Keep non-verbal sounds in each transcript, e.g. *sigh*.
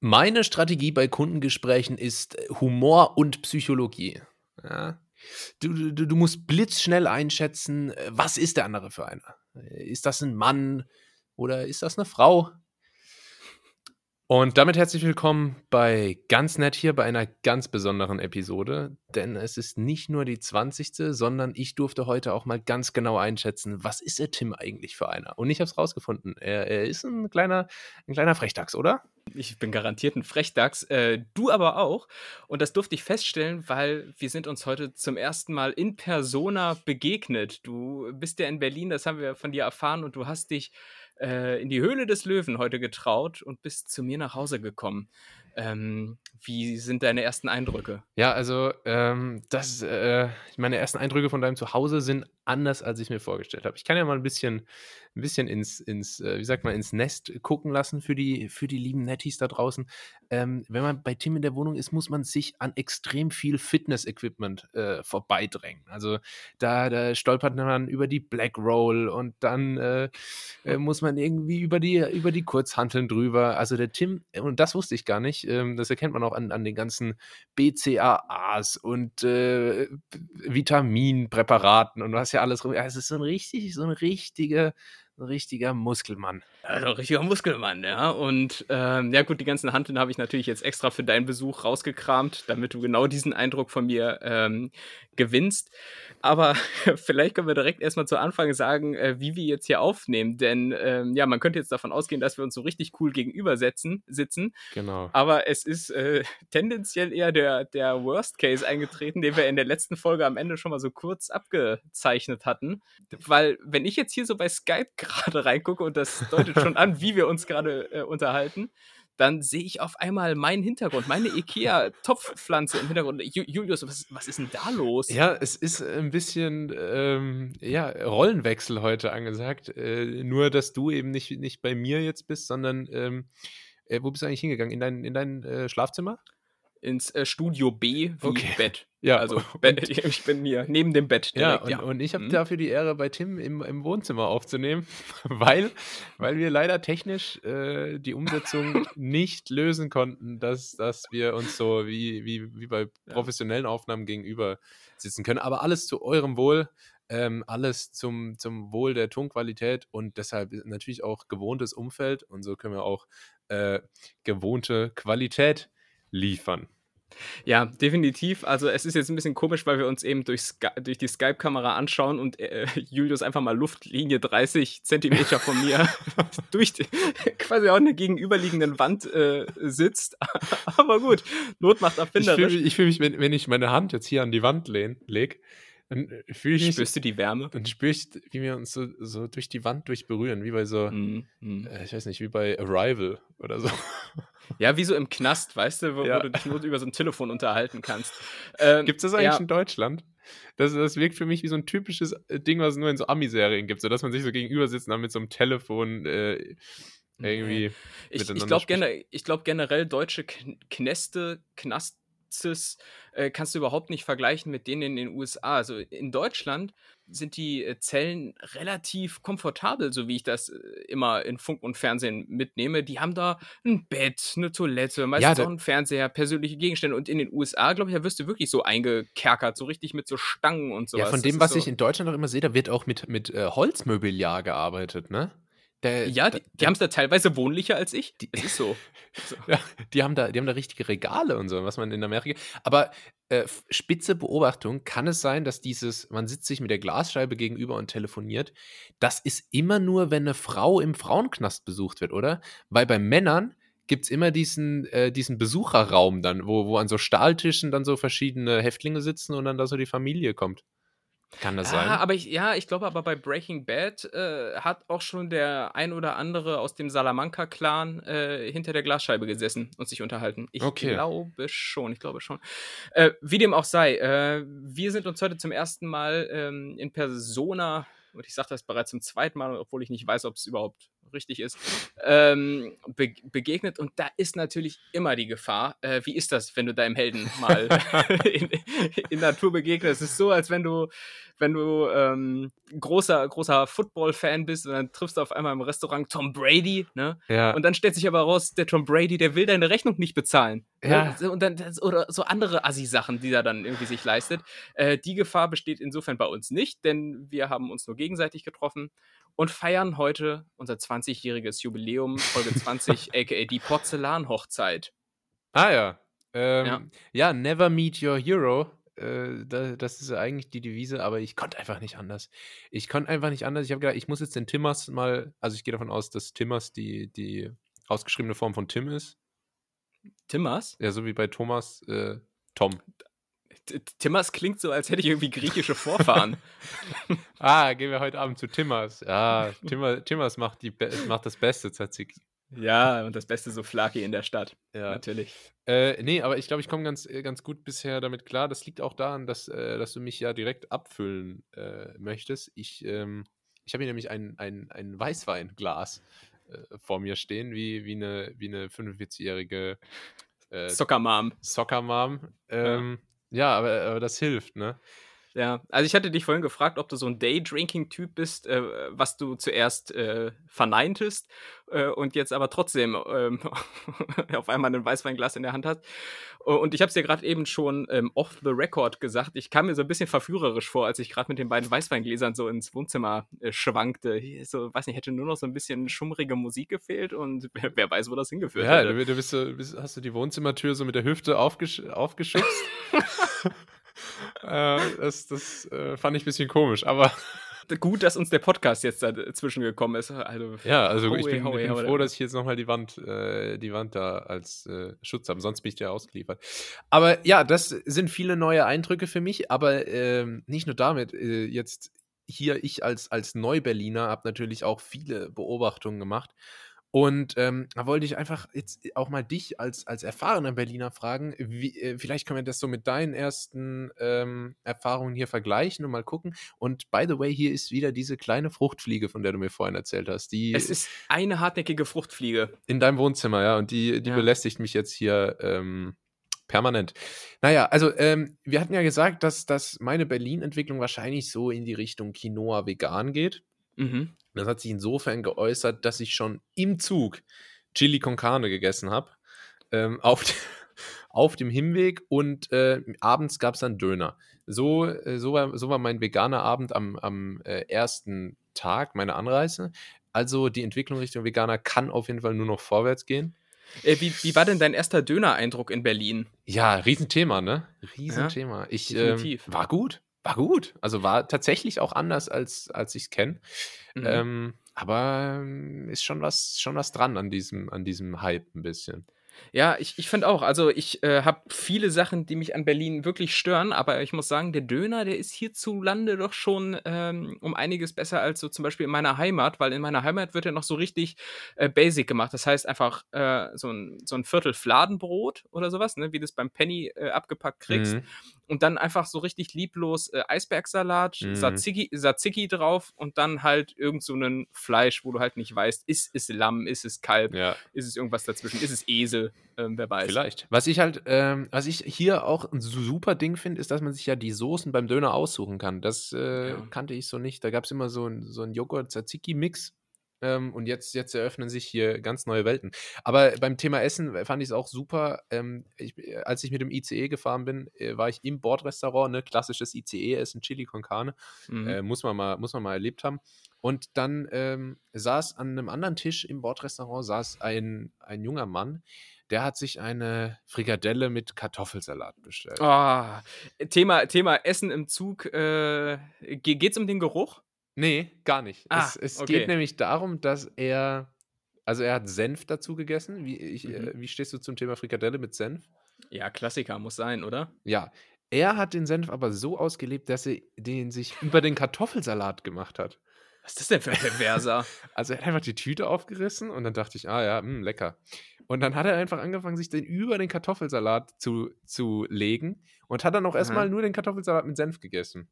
Meine Strategie bei Kundengesprächen ist äh, Humor und Psychologie. Ja? Du, du, du musst blitzschnell einschätzen, äh, was ist der andere für einer? Ist das ein Mann oder ist das eine Frau? Und damit herzlich willkommen bei Ganz Nett hier bei einer ganz besonderen Episode, denn es ist nicht nur die 20. sondern ich durfte heute auch mal ganz genau einschätzen, was ist der Tim eigentlich für einer? Und ich habe es rausgefunden, er, er, ist ein kleiner, ein kleiner Frechdachs, oder? Ich bin garantiert ein Frechdachs, äh, du aber auch. Und das durfte ich feststellen, weil wir sind uns heute zum ersten Mal in Persona begegnet. Du bist ja in Berlin, das haben wir von dir erfahren und du hast dich äh, in die Höhle des Löwen heute getraut und bist zu mir nach Hause gekommen. Ähm, wie sind deine ersten Eindrücke? Ja, also ähm, das, äh, meine ersten Eindrücke von deinem Zuhause sind anders, als ich mir vorgestellt habe. Ich kann ja mal ein bisschen, ein bisschen ins, ins äh, wie sagt man, ins Nest gucken lassen für die, für die lieben Netties da draußen. Ähm, wenn man bei Tim in der Wohnung ist, muss man sich an extrem viel Fitness-Equipment äh, vorbeidrängen. Also da, da stolpert man über die Black Roll und dann äh, äh, muss man irgendwie über die, über die Kurzhanteln drüber. Also der Tim, und das wusste ich gar nicht, ähm, das erkennt man auch an, an den ganzen BCAAs und äh, Vitaminpräparaten und hast ja alles rum. Ja, es ist so ein richtig, so ein richtiger, ein richtiger Muskelmann. Also ein richtiger Muskelmann, ja. Und ähm, ja gut, die ganzen Handeln habe ich natürlich jetzt extra für deinen Besuch rausgekramt, damit du genau diesen Eindruck von mir ähm, gewinnst. Aber *laughs* vielleicht können wir direkt erstmal zu Anfang sagen, äh, wie wir jetzt hier aufnehmen. Denn ähm, ja, man könnte jetzt davon ausgehen, dass wir uns so richtig cool gegenüber setzen, sitzen. Genau. Aber es ist äh, *laughs* tendenziell eher der, der Worst Case eingetreten, den wir in der letzten Folge am Ende schon mal so kurz abgezeichnet hatten. Weil, wenn ich jetzt hier so bei Skype gerade reingucke und das deutet schon an, wie wir uns gerade äh, unterhalten, dann sehe ich auf einmal meinen Hintergrund, meine IKEA-Topfpflanze im Hintergrund. Julius, was, was, ist denn da los? Ja, es ist ein bisschen ähm, ja, Rollenwechsel heute angesagt. Äh, nur, dass du eben nicht, nicht bei mir jetzt bist, sondern ähm, äh, wo bist du eigentlich hingegangen? In dein, in dein äh, Schlafzimmer? Ins äh, Studio B wie okay. Bett. *laughs* Ja, also Bett, *laughs* ich bin hier neben dem Bett. Direkt, ja, und, ja. und ich habe mhm. dafür die Ehre, bei Tim im, im Wohnzimmer aufzunehmen, *laughs* weil, weil wir leider technisch äh, die Umsetzung nicht lösen konnten, dass, dass wir uns so wie, wie, wie bei professionellen Aufnahmen gegenüber sitzen können. Aber alles zu eurem Wohl. Ähm, alles zum, zum Wohl der Tonqualität und deshalb natürlich auch gewohntes Umfeld und so können wir auch äh, gewohnte Qualität liefern. Ja, definitiv. Also es ist jetzt ein bisschen komisch, weil wir uns eben durch, durch die Skype-Kamera anschauen und äh, Julius einfach mal Luftlinie 30 Zentimeter von mir *laughs* durch die, quasi auch eine gegenüberliegenden Wand äh, sitzt. *laughs* Aber gut, Not macht erfinderisch. Ich fühle mich, fühl mich wenn, wenn, ich meine Hand jetzt hier an die Wand lege, dann äh, fühle ich mich. Spürst du die Wärme? Dann spüre ich, wie wir uns so, so durch die Wand durchberühren, wie bei so, mm, mm. Äh, ich weiß nicht, wie bei Arrival oder so. Ja, wie so im Knast, weißt du, wo, ja. wo du dich nur über so ein Telefon unterhalten kannst. Ähm, gibt es das eigentlich ja. in Deutschland? Das, das wirkt für mich wie so ein typisches äh, Ding, was es nur in so Ami-Serien gibt, so dass man sich so gegenüber sitzt und dann mit so einem Telefon äh, irgendwie. Ich, ich glaube gener glaub generell deutsche Knäste, Knast, Praxis äh, kannst du überhaupt nicht vergleichen mit denen in den USA. Also in Deutschland sind die äh, Zellen relativ komfortabel, so wie ich das äh, immer in Funk und Fernsehen mitnehme. Die haben da ein Bett, eine Toilette, meistens ja, auch einen Fernseher, persönliche Gegenstände. Und in den USA, glaube ich, da wirst du wirklich so eingekerkert, so richtig mit so Stangen und sowas. Ja, von dem, was so ich in Deutschland noch immer sehe, da wird auch mit, mit äh, Holzmöbiliar gearbeitet, ne? Der, ja, die, die haben es da teilweise wohnlicher als ich. Die, es ist so. *laughs* so. ja, die, haben da, die haben da richtige Regale und so, was man in Amerika. Aber äh, spitze Beobachtung, kann es sein, dass dieses, man sitzt sich mit der Glasscheibe gegenüber und telefoniert, das ist immer nur, wenn eine Frau im Frauenknast besucht wird, oder? Weil bei Männern gibt es immer diesen, äh, diesen Besucherraum dann, wo, wo an so Stahltischen dann so verschiedene Häftlinge sitzen und dann da so die Familie kommt. Kann das ja, sein? Aber ich, ja, ich glaube aber bei Breaking Bad äh, hat auch schon der ein oder andere aus dem Salamanca-Clan äh, hinter der Glasscheibe gesessen und sich unterhalten. Ich okay. glaube schon, ich glaube schon. Äh, wie dem auch sei, äh, wir sind uns heute zum ersten Mal ähm, in Persona, und ich sage das bereits zum zweiten Mal, obwohl ich nicht weiß, ob es überhaupt richtig ist, ähm, be begegnet. Und da ist natürlich immer die Gefahr. Äh, wie ist das, wenn du deinem Helden mal *laughs* in, in Natur begegnest? Es ist so, als wenn du, wenn du ähm, großer, großer Football-Fan bist und dann triffst du auf einmal im Restaurant Tom Brady, ne? Ja. Und dann stellt sich aber raus, der Tom Brady, der will deine Rechnung nicht bezahlen. Ja. Ne? Und dann, oder so andere Assi-Sachen, die er dann irgendwie sich leistet. Äh, die Gefahr besteht insofern bei uns nicht, denn wir haben uns nur gegenseitig getroffen und feiern heute unser 20-jähriges Jubiläum, Folge 20, *laughs* aka die Porzellanhochzeit. Ah ja. Ähm, Ja. ja. never meet your hero. Äh, da, das ist eigentlich die Devise, aber ich konnte einfach nicht anders. Ich konnte einfach nicht anders. Ich habe gedacht, ich muss jetzt den Timmers mal, also ich gehe davon aus, dass Timmers die, die ausgeschriebene Form von Tim ist. Timmers? Ja, so wie bei Thomas, äh, Tom. Timmers klingt so, als hätte ich irgendwie griechische Vorfahren. *laughs* Ah, gehen wir heute Abend zu Timmers. Ja, Timmer, Timmers macht, die, macht das Beste Tzatziki. ja, und das beste Souflaki in der Stadt. Ja. Natürlich. Äh, nee, aber ich glaube, ich komme ganz, äh, ganz gut bisher damit klar. Das liegt auch daran, dass, äh, dass du mich ja direkt abfüllen äh, möchtest. Ich, ähm, ich habe hier nämlich ein, ein, ein Weißweinglas äh, vor mir stehen, wie, wie eine, wie eine 45-jährige äh, Soccer-Mom. Soccer-Mom. Ähm, ja, aber, aber das hilft, ne? Ja, also ich hatte dich vorhin gefragt, ob du so ein Day-Drinking-Typ bist, äh, was du zuerst äh, verneintest äh, und jetzt aber trotzdem ähm, *laughs* auf einmal ein Weißweinglas in der Hand hast. Äh, Und ich habe es dir gerade eben schon ähm, off the record gesagt. Ich kam mir so ein bisschen verführerisch vor, als ich gerade mit den beiden Weißweingläsern so ins Wohnzimmer äh, schwankte. So, weiß nicht, hätte nur noch so ein bisschen schummrige Musik gefehlt und *laughs* wer, wer weiß, wo das hingeführt Ja, hätte. du, du bist so, bist, hast du die Wohnzimmertür so mit der Hüfte aufgesch aufgeschubst. *laughs* *laughs* äh, das das äh, fand ich ein bisschen komisch, aber Gut, dass uns der Podcast jetzt dazwischen gekommen ist. Also, ja, also ich Hohe, bin, ich bin hohe. froh, dass ich jetzt nochmal die Wand, äh, die Wand da als äh, Schutz habe, sonst bin ich dir ausgeliefert. Aber ja, das sind viele neue Eindrücke für mich, aber ähm, nicht nur damit, äh, jetzt hier ich als, als Neu-Berliner habe natürlich auch viele Beobachtungen gemacht. Und ähm, da wollte ich einfach jetzt auch mal dich als, als erfahrener Berliner fragen, wie, äh, vielleicht können wir das so mit deinen ersten ähm, Erfahrungen hier vergleichen und mal gucken. Und by the way, hier ist wieder diese kleine Fruchtfliege, von der du mir vorhin erzählt hast, die es ist eine hartnäckige Fruchtfliege. in deinem Wohnzimmer, ja, und die, die Ja. belästigt mich jetzt hier ähm, permanent. Naja, also ähm, wir hatten ja gesagt, dass, dass meine Berlin-Entwicklung wahrscheinlich so in die Richtung Quinoa vegan geht. Mhm. Das hat sich insofern geäußert, dass ich schon im Zug Chili con Carne gegessen habe. Ähm, *laughs* auf, auf dem Hinweg und äh, abends gab es dann Döner. So, äh, so, war, so war mein veganer Abend am, am äh, ersten Tag meiner Anreise. Also die Entwicklung Richtung Veganer kann auf jeden Fall nur noch vorwärts gehen. Äh, wie, wie war denn dein erster Döner-Eindruck in Berlin? Ja, Riesenthema, ne? Riesenthema. ich ähm, definitiv. war gut. War gut. Also war tatsächlich auch anders, als, als ich es kenne. Mhm. Ähm, aber ähm, ist schon was, schon was dran an diesem, an diesem Hype ein bisschen. Ja, ich, ich finde auch. Also ich äh, habe viele Sachen, die mich an Berlin wirklich stören, aber ich muss sagen, der Döner, der ist hierzulande doch schon ähm, um einiges besser als so zum Beispiel in meiner Heimat, weil in meiner Heimat wird ja noch so richtig äh, basic gemacht. Das heißt einfach äh, so, ein, so ein Viertel Fladenbrot oder sowas, ne, wie du es beim Penny äh, abgepackt kriegst. Mhm. Und dann einfach so richtig lieblos äh, Eisbergsalat, Mhm. Tzatziki, Tzatziki drauf und dann halt irgend so ein Fleisch, wo du halt nicht weißt, ist es Lamm, ist es Kalb, Ja, ist es irgendwas dazwischen, ist es Esel, ähm, wer weiß. vielleicht. Was ich halt, ähm, was ich hier auch ein super Ding finde, ist, dass man sich ja die Soßen beim Döner aussuchen kann. Das äh, Ja. kannte ich so nicht. Da gab es immer so ein, so ein Joghurt-Tzatziki-Mix. Ähm, und jetzt, jetzt eröffnen sich hier ganz neue Welten. Aber beim Thema Essen fand ich es auch super. Ähm, ich, als ich mit dem ICE gefahren bin, äh, war ich im Bordrestaurant, ne? klassisches ICE-Essen, Chili con Carne. Mhm. Äh, muss, man mal, muss man mal erlebt haben. Und dann ähm, saß an einem anderen Tisch im Bordrestaurant saß ein, ein junger Mann, der hat sich eine Frikadelle mit Kartoffelsalat bestellt. Ah, Thema, Thema Essen im Zug. Äh, ge- geht's um den Geruch? Nee, gar nicht. Ah, es es okay. geht nämlich darum, dass er, also er hat Senf dazu gegessen. Wie, ich, Mhm. äh, wie stehst du zum Thema Frikadelle mit Senf? Ja, Klassiker muss sein, oder? Ja, er hat den Senf aber so ausgelebt, dass er den sich über den Kartoffelsalat gemacht hat. Was ist das denn für ein Perverser? *laughs* Also er hat einfach die Tüte aufgerissen und dann dachte ich, ah ja, mh, lecker. Und dann hat er einfach angefangen, sich den über den Kartoffelsalat zu, zu legen und hat dann auch erstmal nur den Kartoffelsalat mit Senf gegessen.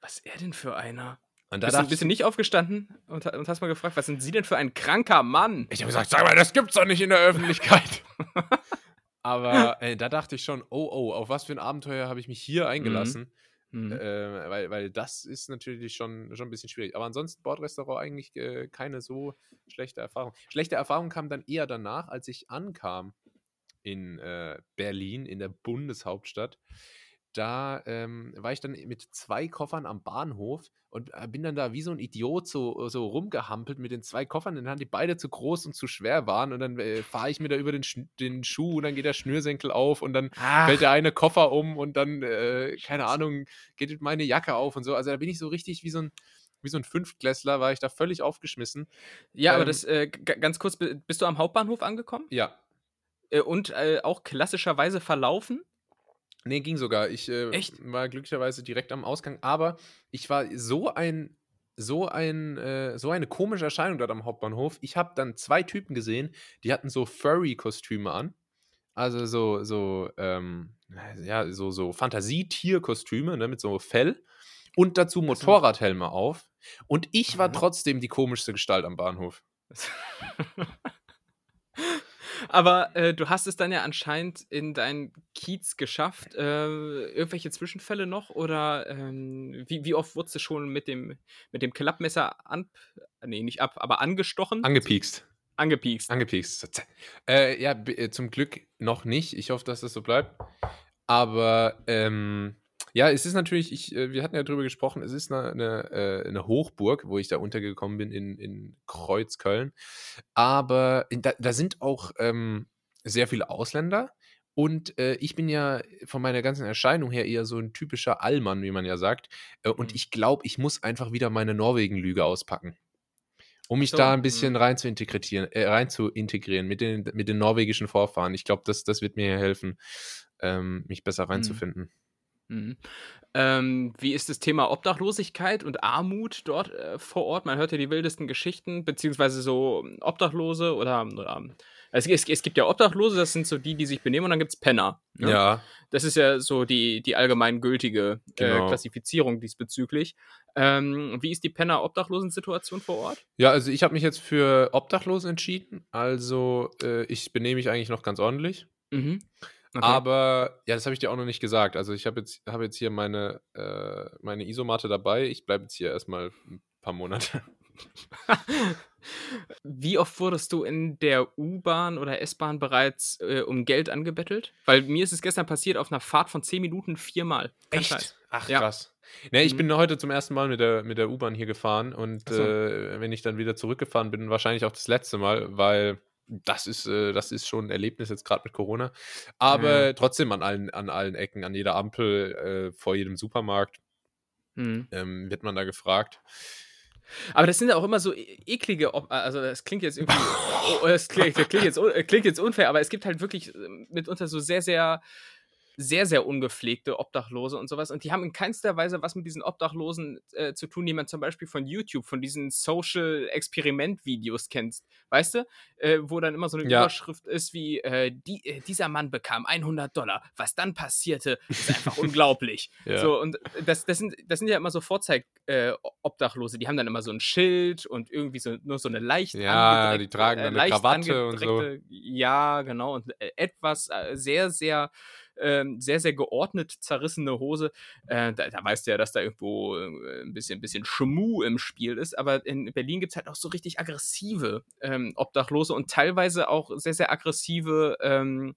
Was ist er denn für einer? Und da Bist du, bist du nicht aufgestanden und, und hast mal gefragt, was sind Sie denn für ein kranker Mann? ich habe gesagt, sag mal, das gibt's doch nicht in der Öffentlichkeit. *laughs* Aber *laughs* äh, da dachte ich schon, oh, oh, auf was für ein Abenteuer habe ich mich hier eingelassen? Mhm. Äh, weil, weil das ist natürlich schon, schon ein bisschen schwierig. Aber ansonsten Bordrestaurant eigentlich äh, keine so schlechte Erfahrung. Schlechte Erfahrung kam dann eher danach, als ich ankam in äh, Berlin, in der Bundeshauptstadt. Da ähm, war ich dann mit zwei Koffern am Bahnhof und äh, bin dann da wie so ein Idiot so, so rumgehampelt mit den zwei Koffern in der Hand, die beide zu groß und zu schwer waren. Und dann äh, fahre ich mir da über den, Sch den Schuh und dann geht der Schnürsenkel auf und dann Ach, fällt der eine Koffer um und dann, äh, keine Ahnung, geht meine Jacke auf und so. Also da bin ich so richtig wie so ein, wie so ein Fünftklässler, war ich da völlig aufgeschmissen. ja, aber ähm, das, äh, ganz kurz, bi- bist du am Hauptbahnhof angekommen? Ja. Äh, und äh, auch klassischerweise verlaufen? Nee, ging sogar. Ich äh, war glücklicherweise direkt am Ausgang, aber ich war so ein, so ein, äh, so eine komische Erscheinung dort am Hauptbahnhof. Ich habe dann zwei Typen gesehen, die hatten so Furry-Kostüme an. Also so, so, ähm, ja, so, so Fantasietierkostüme, ne, mit so Fell. Und dazu Motorradhelme auf. Und ich war Mhm. trotzdem die komischste Gestalt am Bahnhof. *laughs* Aber äh, du hast es dann ja anscheinend in deinen Kiez geschafft. Äh, irgendwelche Zwischenfälle noch? Oder ähm, wie, wie oft wurdest du schon mit dem, mit dem Klappmesser an, nee, nicht ab, aber angestochen? Angepiekst. Angepiekst. Angepiekst. Äh, ja, äh, zum Glück noch nicht. Ich hoffe, dass das so bleibt. Aber ähm, ja, es ist natürlich, ich, äh, wir hatten ja drüber gesprochen, es ist eine, eine, äh, eine Hochburg, wo ich da untergekommen bin in, in Kreuzköln. Aber in, da, da sind auch ähm, sehr viele Ausländer. Und äh, ich bin ja von meiner ganzen Erscheinung her eher so ein typischer Allmann, wie man ja sagt. Äh, und Mhm. ich glaube, ich muss einfach wieder meine Norwegen-Lüge auspacken. Um mich So, da ein mhm. bisschen rein zu integrieren, äh, rein zu integrieren mit den, mit den norwegischen Vorfahren. Ich glaube, das, das wird mir helfen, ähm, mich besser reinzufinden. Mhm. Ähm, wie ist das Thema Obdachlosigkeit und Armut dort äh, vor Ort? Man hört ja die wildesten Geschichten, beziehungsweise so Obdachlose oder, oder es, es, es gibt ja Obdachlose, das sind so die, die sich benehmen, und dann gibt es Penner. ne? Ja, Das ist ja so die, die allgemein gültige äh, Genau. Klassifizierung diesbezüglich. Ähm, wie ist die Penner-Obdachlosen-Situation vor Ort? ja, also ich habe mich jetzt für Obdachlosen entschieden. Also äh, ich benehme mich eigentlich noch ganz ordentlich. Mhm. Okay. Aber ja, das habe ich dir auch noch nicht gesagt. Also ich habe jetzt, habe jetzt hier meine, äh, meine Isomatte dabei. Ich bleibe jetzt hier erstmal ein paar Monate. *laughs* Wie oft wurdest du in der U-Bahn oder S-Bahn bereits äh, um Geld angebettelt? Weil mir ist es gestern passiert auf einer Fahrt von 10 Minuten viermal. Kein Scheiß. Ach, Ja. krass. Ne, ich Mhm. bin heute zum ersten Mal mit der, mit der U-Bahn hier gefahren und so. äh, wenn ich dann wieder zurückgefahren bin, wahrscheinlich auch das letzte Mal, weil das ist, äh, das ist schon ein Erlebnis jetzt gerade mit Corona. Aber Ja. trotzdem an allen, an allen Ecken, an jeder Ampel, äh, vor jedem Supermarkt Mhm. ähm, wird man da gefragt. Aber das sind ja auch immer so e- eklige, Ob also das klingt jetzt irgendwie, oh, das klingt, das klingt, jetzt, äh, klingt jetzt unfair, aber es gibt halt wirklich ähm, mitunter so sehr, sehr, sehr, sehr ungepflegte Obdachlose und sowas. Und die haben in keinster Weise was mit diesen Obdachlosen äh, zu tun, die man zum Beispiel von YouTube, von diesen Social-Experiment-Videos kennt. Weißt du? Äh, wo dann immer so eine Ja. Überschrift ist wie, äh, die, äh, dieser Mann bekam 100 Dollar. Was dann passierte, ist einfach unglaublich. *laughs* Ja. So, und das, das, sind, das sind ja immer so Vorzeig-Obdachlose. die haben dann immer so ein Schild und irgendwie so, nur so eine leicht Ja, die tragen dann eine Krawatte und so. Ja, genau. Und äh, etwas äh, sehr, sehr, ähm, sehr, sehr geordnet zerrissene Hose. Äh, da, da weißt du ja, dass da irgendwo äh, ein bisschen, bisschen Schmu im Spiel ist. Aber in Berlin gibt es halt auch so richtig aggressive ähm, Obdachlose und teilweise auch sehr, sehr aggressive ähm,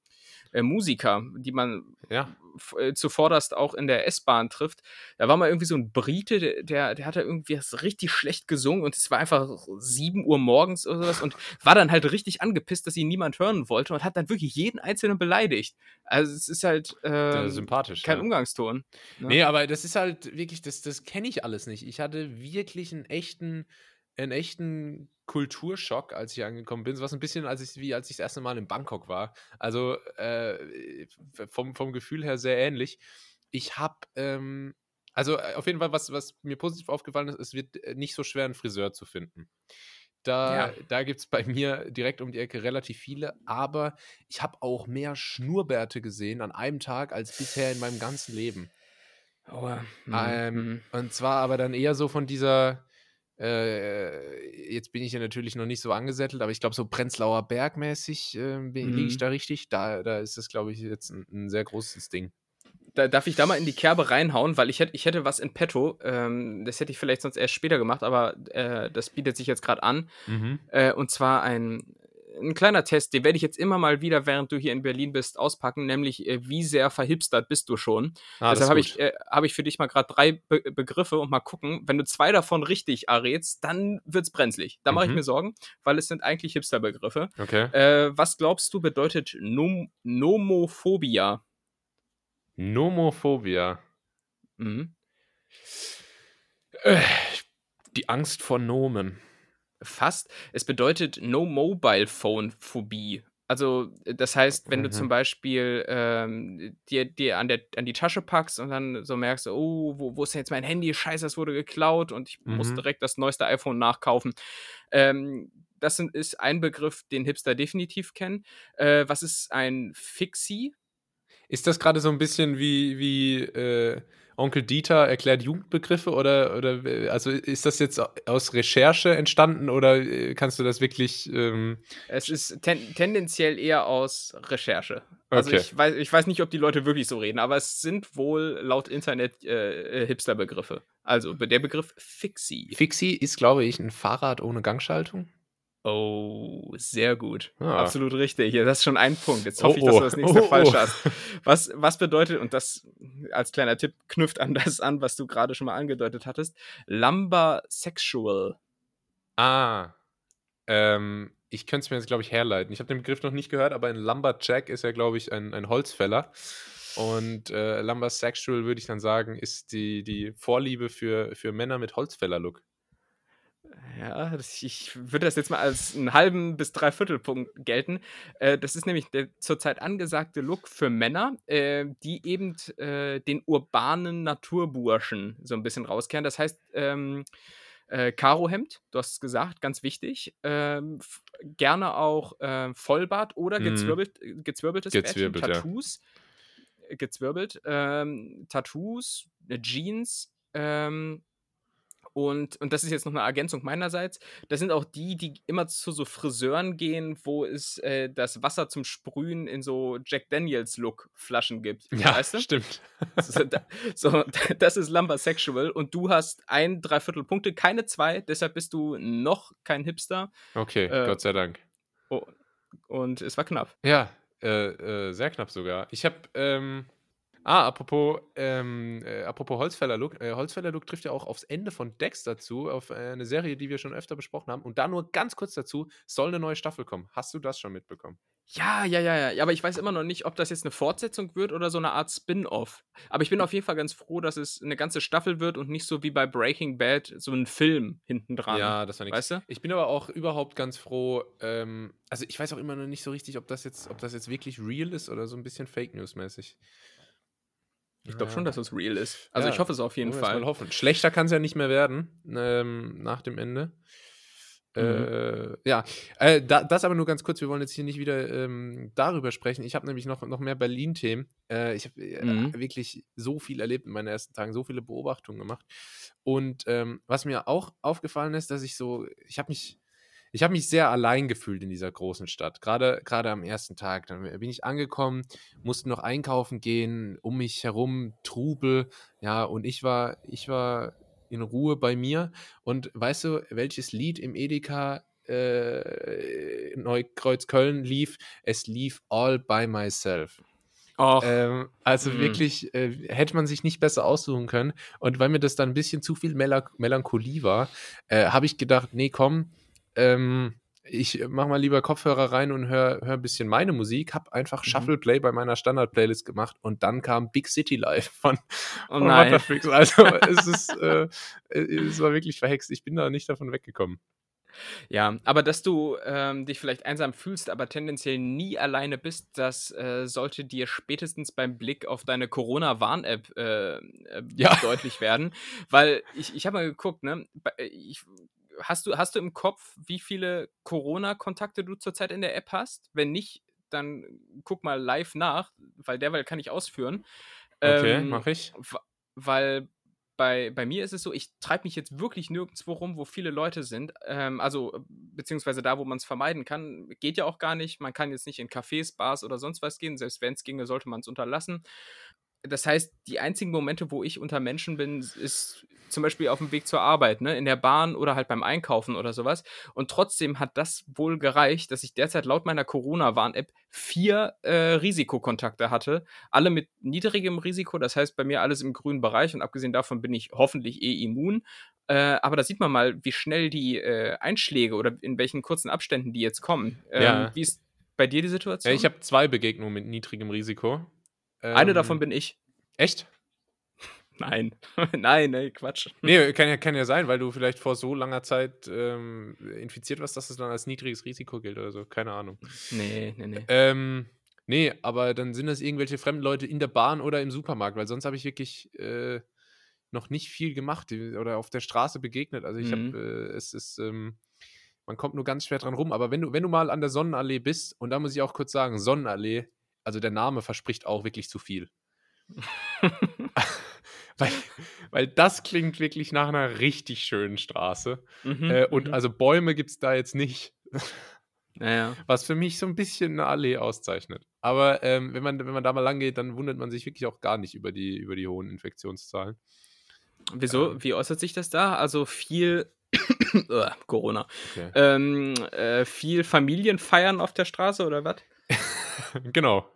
äh, Musiker, die man Ja. äh, zuvorderst auch in der S-Bahn trifft. Da war mal irgendwie so ein Brite, der- der, hat da irgendwie richtig schlecht gesungen und es war einfach 7 Uhr morgens oder sowas und *laughs* war dann halt richtig angepisst, dass ihn niemand hören wollte und hat dann wirklich jeden Einzelnen beleidigt. Also es ist halt ähm, sympathisch. kein ja. Umgangston. ne? Nee, aber das ist halt wirklich, das, das kenne ich alles nicht. Ich hatte wirklich einen echten, einen echten Kulturschock, als ich angekommen bin. So was ein bisschen, als ich, wie als ich das erste Mal in Bangkok war. Also äh, vom, vom Gefühl her sehr ähnlich. Ich habe, ähm, also äh, auf jeden Fall, was, was mir positiv aufgefallen ist, es wird äh, nicht so schwer, einen Friseur zu finden. Da, Ja. da gibt es bei mir direkt um die Ecke relativ viele, aber ich habe auch mehr Schnurrbärte gesehen an einem Tag als bisher in meinem ganzen Leben. Oh, ähm, mhm. und zwar aber dann eher so von dieser, äh, jetzt bin ich ja natürlich noch nicht so angesettelt, aber ich glaube, so Prenzlauer Berg-mäßig äh, mhm. liege ich da richtig. Da, da ist das, glaube ich, jetzt ein, ein, sehr großes Ding. Da, darf ich da mal in die Kerbe reinhauen, weil ich hätte, ich hätte was in petto. Ähm, das hätte ich vielleicht sonst erst später gemacht, aber äh, das bietet sich jetzt gerade an. Mhm. Äh, und zwar ein ein kleiner Test, den werde ich jetzt immer mal wieder, während du hier in Berlin bist, auspacken, nämlich äh, wie sehr verhipstert bist du schon. Ah, Deshalb habe ich, äh, hab ich für dich mal gerade drei Be Begriffe und mal gucken, wenn du zwei davon richtig errätst, dann wird es brenzlig. Da mhm. mache ich mir Sorgen, weil es sind eigentlich Hipster-Begriffe. Okay. Äh, was glaubst du bedeutet Nom Nomophobia? Nomophobia. Mhm. Äh, die Angst vor Nomen fast. Es bedeutet No Mobile Phone Phobie. Also, das heißt, wenn mhm. du zum mhm. Beispiel ähm, dir, dir an, der, an die Tasche packst und dann so merkst, oh, wo, wo ist denn jetzt mein Handy? Scheiße, das wurde geklaut und ich mhm. muss direkt das neueste iPhone nachkaufen. Ähm, das sind, ist ein Begriff, den Hipster definitiv kennen. Äh, was ist ein Fixie? Ist das gerade so ein bisschen wie, wie äh, Onkel Dieter erklärt Jugendbegriffe oder, oder also ist das jetzt aus Recherche entstanden oder äh, kannst du das wirklich? Ähm es ist ten tendenziell eher aus Recherche. Also okay. ich, weiß, ich weiß nicht, ob die Leute wirklich so reden, aber es sind wohl laut Internet äh, äh Hipster-Begriffe. Also der Begriff Fixie. Fixie ist, glaube ich, ein Fahrrad ohne Gangschaltung. Oh, sehr gut. Ah. Absolut richtig. Das ist schon ein Punkt. Jetzt hoffe oh, ich, dass du das nächste oh, falsch oh. *laughs* hast. Was, was bedeutet, und das als kleiner Tipp knüpft an das an, was du gerade schon mal angedeutet hattest, Lumber Sexual. Ah. Ähm, ich könnte es mir jetzt, glaube ich, herleiten. Ich habe den Begriff noch nicht gehört, aber ein Lumberjack ist ja, glaube ich, ein, ein Holzfäller. Und äh, Lumbersexual, würde ich dann sagen, ist die, die Vorliebe für, für Männer mit Holzfäller-Look. Ja, ich würde das jetzt mal als einen halben bis dreiviertel Punkt gelten. Äh, das ist nämlich der zurzeit angesagte Look für Männer, äh, die eben äh, den urbanen Naturburschen so ein bisschen rauskehren. Das heißt, ähm, äh, Karohemd, du hast es gesagt, ganz wichtig. Ähm, gerne auch äh, Vollbart oder mhm. gezwirbelt, äh, gezwirbeltes Gezwirbelt, Bärtchen, Tattoos. Ja. Gezwirbelt. Ähm, Tattoos, Jeans, ähm, und, und das ist jetzt noch eine Ergänzung meinerseits. Das sind auch die, die immer zu so Friseuren gehen, wo es äh, das Wasser zum Sprühen in so Jack Daniels-Look Flaschen gibt. Ja, weißt du? stimmt. So, da, so, *laughs* das ist Lumbersexual und du hast ein, dreiviertel Punkte, keine zwei, deshalb bist du noch kein Hipster. Okay, äh, Gott sei Dank. Oh, und es war knapp. Ja, äh, äh sehr knapp sogar. Ich habe ähm, Ah, apropos, ähm, äh, apropos Holzfäller-Look. Äh, Holzfäller-Look trifft ja auch aufs Ende von Dexter zu, auf äh, eine Serie, die wir schon öfter besprochen haben. Und da nur ganz kurz dazu, soll eine neue Staffel kommen. Hast du das schon mitbekommen? Ja, ja, ja, ja. Aber ich weiß immer noch nicht, ob das jetzt eine Fortsetzung wird oder so eine Art Spin-off. Aber ich bin auf jeden Fall ganz froh, dass es eine ganze Staffel wird und nicht so wie bei Breaking Bad so ein Film hinten dran. Ja, das war nichts. Weißt du? Ich bin aber auch überhaupt ganz froh. Ähm, also ich weiß auch immer noch nicht so richtig, ob das jetzt, ob das jetzt wirklich real ist oder so ein bisschen Fake News mäßig. Ich glaube schon, dass es real ist. Also ja, ich hoffe es auf jeden Fall. Mal hoffen. Schlechter kann es ja nicht mehr werden ähm, nach dem Ende. Mhm. Äh, ja, äh, da, das aber nur ganz kurz. Wir wollen jetzt hier nicht wieder ähm, darüber sprechen. Ich habe nämlich noch, noch mehr Berlin-Themen. Äh, ich habe äh, mhm. wirklich so viel erlebt in meinen ersten Tagen, so viele Beobachtungen gemacht. Und ähm, was mir auch aufgefallen ist, dass ich so, ich habe mich ich habe mich sehr allein gefühlt in dieser großen Stadt. Gerade, gerade am ersten Tag. Dann bin ich angekommen, musste noch einkaufen gehen, um mich herum Trubel. Ja, und ich war, ich war in Ruhe bei mir. Und weißt du, welches Lied im Edeka äh, Neukreuz Köln lief? Es lief All by Myself. Ähm, also mh. wirklich äh, hätte man sich nicht besser aussuchen können. Und weil mir das dann ein bisschen zu viel Melancholie war, äh, habe ich gedacht, nee, komm, ähm, ich mach mal lieber Kopfhörer rein und höre hör ein bisschen meine Musik, hab einfach mhm. Shuffle Play bei meiner Standard-Playlist gemacht und dann kam Big City Live *laughs* von, oh von. Also es ist, äh, es war wirklich verhext. Ich bin da nicht davon weggekommen. Ja, aber dass du ähm, dich vielleicht einsam fühlst, aber tendenziell nie alleine bist, das äh, sollte dir spätestens beim Blick auf deine Corona-Warn-App äh, äh, ja. deutlich werden. Weil ich, ich habe mal geguckt, ne? Ich hast du, hast du im Kopf, wie viele Corona-Kontakte du zurzeit in der App hast? Wenn nicht, dann guck mal live nach, weil derweil kann ich ausführen. Okay, ähm, mach ich. weil bei, bei mir ist es so, ich treibe mich jetzt wirklich nirgendwo rum, wo viele Leute sind. Ähm, also, beziehungsweise da, wo man es vermeiden kann. Geht ja auch gar nicht. Man kann jetzt nicht in Cafés, Bars oder sonst was gehen. Selbst wenn es ginge, sollte man es unterlassen das heißt, die einzigen Momente, wo ich unter Menschen bin, ist zum Beispiel auf dem Weg zur Arbeit, ne, in der Bahn oder halt beim Einkaufen oder sowas. Und trotzdem hat das wohl gereicht, dass ich derzeit laut meiner Corona-Warn-App vier äh, Risikokontakte hatte. Alle mit niedrigem Risiko, das heißt bei mir alles im grünen Bereich und abgesehen davon bin ich hoffentlich eh immun. Äh, aber da sieht man mal, wie schnell die äh, Einschläge oder in welchen kurzen Abständen die jetzt kommen. Ähm, ja. Wie ist bei dir die Situation? Ja, ich habe zwei Begegnungen mit niedrigem Risiko. Ähm, Eine davon bin ich. Echt? Nein, *laughs* nein, nee, Quatsch. Nee, kann ja, kann ja sein, weil du vielleicht vor so langer Zeit ähm, infiziert warst, dass es dann als niedriges Risiko gilt oder so. Keine Ahnung. Nee, nee, nee. Ähm, nee, aber dann sind das irgendwelche fremden Leute in der Bahn oder im Supermarkt, weil sonst habe ich wirklich äh, noch nicht viel gemacht oder auf der Straße begegnet. Also ich mhm. habe, äh, es ist, ähm, man kommt nur ganz schwer dran rum. Aber wenn du, wenn du mal an der Sonnenallee bist, und da muss ich auch kurz sagen, Sonnenallee, also der Name verspricht auch wirklich zu viel. *laughs* weil, *laughs* weil das klingt wirklich nach einer richtig schönen Straße. Mhm, äh, und mhm. also Bäume gibt es da jetzt nicht. *laughs* Naja. Was für mich so ein bisschen eine Allee auszeichnet. Aber ähm, wenn, man, wenn man da mal lang geht, dann wundert man sich wirklich auch gar nicht über die, über die hohen Infektionszahlen. Wieso? Ähm, Wie äußert sich das da? Also viel *coughs* Corona. Okay. Ähm, äh, viel Familienfeiern auf der Straße oder was? *laughs* genau.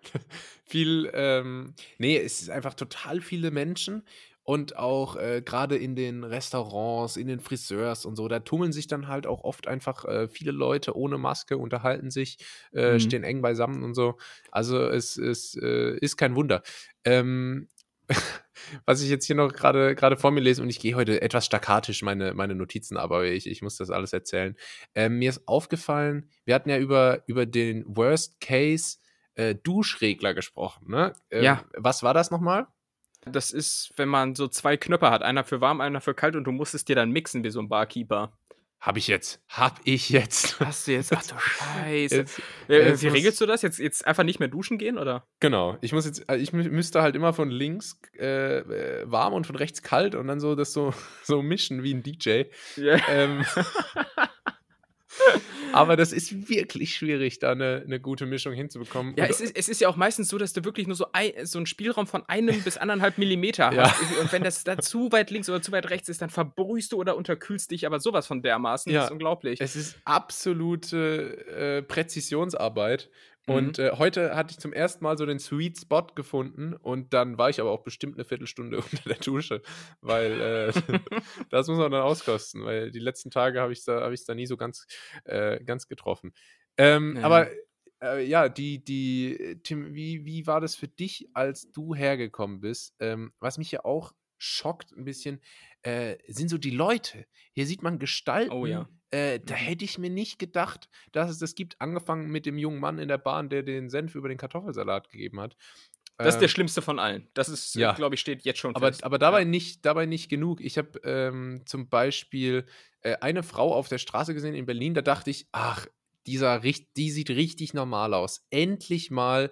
viel, ähm, nee, es ist einfach total viele Menschen und auch äh, gerade in den Restaurants, in den Friseurs und so, da tummeln sich dann halt auch oft einfach äh, viele Leute ohne Maske, unterhalten sich, äh, mhm. stehen eng beisammen und so. Also es, es äh, ist kein Wunder. Ähm, *laughs* was ich jetzt hier noch gerade gerade vor mir lese und ich gehe heute etwas stakkatisch meine, meine Notizen, aber ich, ich muss das alles erzählen. Ähm, mir ist aufgefallen, wir hatten ja über, über den Worst Case äh, Duschregler gesprochen, ne? Ähm, ja. Was war das nochmal? Das ist, wenn man so zwei Knöpfe hat, einer für warm, einer für kalt und du musst es dir dann mixen wie so ein Barkeeper. Hab ich jetzt. Hab ich jetzt. Hast du jetzt? Ach du *laughs* Scheiße. Jetzt, äh, wie regelst du das? Jetzt, jetzt einfach nicht mehr duschen gehen, oder? Genau. Ich muss jetzt, äh, ich müsste halt immer von links äh, äh, warm und von rechts kalt und dann so das so, *laughs* so mischen wie ein DJ. Yeah. Ähm, *laughs* Aber das ist wirklich schwierig, da eine, eine gute Mischung hinzubekommen. Ja, es ist, es ist ja auch meistens so, dass du wirklich nur so, ein, so einen Spielraum von einem bis anderthalb Millimeter *laughs* ja. hast. Und wenn das da zu weit links oder zu weit rechts ist, dann verbrühst du oder unterkühlst dich aber sowas von dermaßen. Ja. Das ist unglaublich. Es ist absolute äh, Präzisionsarbeit. Und mhm. äh, heute hatte ich zum ersten Mal so den Sweet Spot gefunden und dann war ich aber auch bestimmt eine Viertelstunde *laughs* unter der Dusche, weil äh, *laughs* das muss man dann auskosten, weil die letzten Tage habe ich es da, hab da nie so ganz, äh, ganz getroffen. Ähm, ja. Aber äh, ja, die, die, Tim, wie, wie war das für dich, als du hergekommen bist? Ähm, was mich ja auch schockt ein bisschen, äh, sind so die Leute. Hier sieht man Gestalten, oh, ja äh, da mhm. hätte ich mir nicht gedacht, dass es das gibt, angefangen mit dem jungen Mann in der Bahn, der den Senf über den Kartoffelsalat gegeben hat. Das ist der ähm, schlimmste von allen. Das ist, ja. glaube ich, steht jetzt schon aber, fest. Aber dabei, nicht, dabei nicht genug. Ich habe ähm, zum Beispiel äh, eine Frau auf der Straße gesehen in Berlin, da dachte ich, ach, dieser, die sieht richtig normal aus. Endlich mal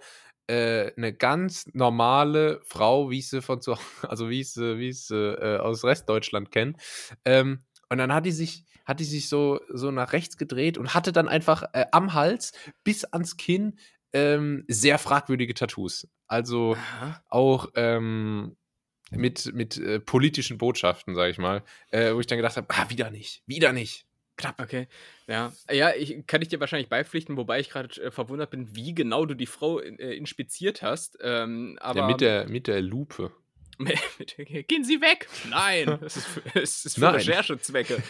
äh, eine ganz normale Frau, wie ich sie von zu *laughs* also wie ich sie, wie ich sie äh, aus Restdeutschland kenne. Ähm, und dann hat die sich, hat die sich so, so nach rechts gedreht und hatte dann einfach äh, am Hals bis ans Kinn ähm, sehr fragwürdige Tattoos. Also Aha. auch ähm, mit, mit äh, politischen Botschaften, sag ich mal, äh, wo ich dann gedacht habe, ah, wieder nicht, wieder nicht. Knapp. Okay, ja. Ja, ich, kann ich dir wahrscheinlich beipflichten, wobei ich gerade äh, verwundert bin, wie genau du die Frau äh, inspiziert hast. Ähm, aber ja, mit der, mit der Lupe. *laughs* Gehen Sie weg! Nein, es ist für, es ist für Recherchezwecke.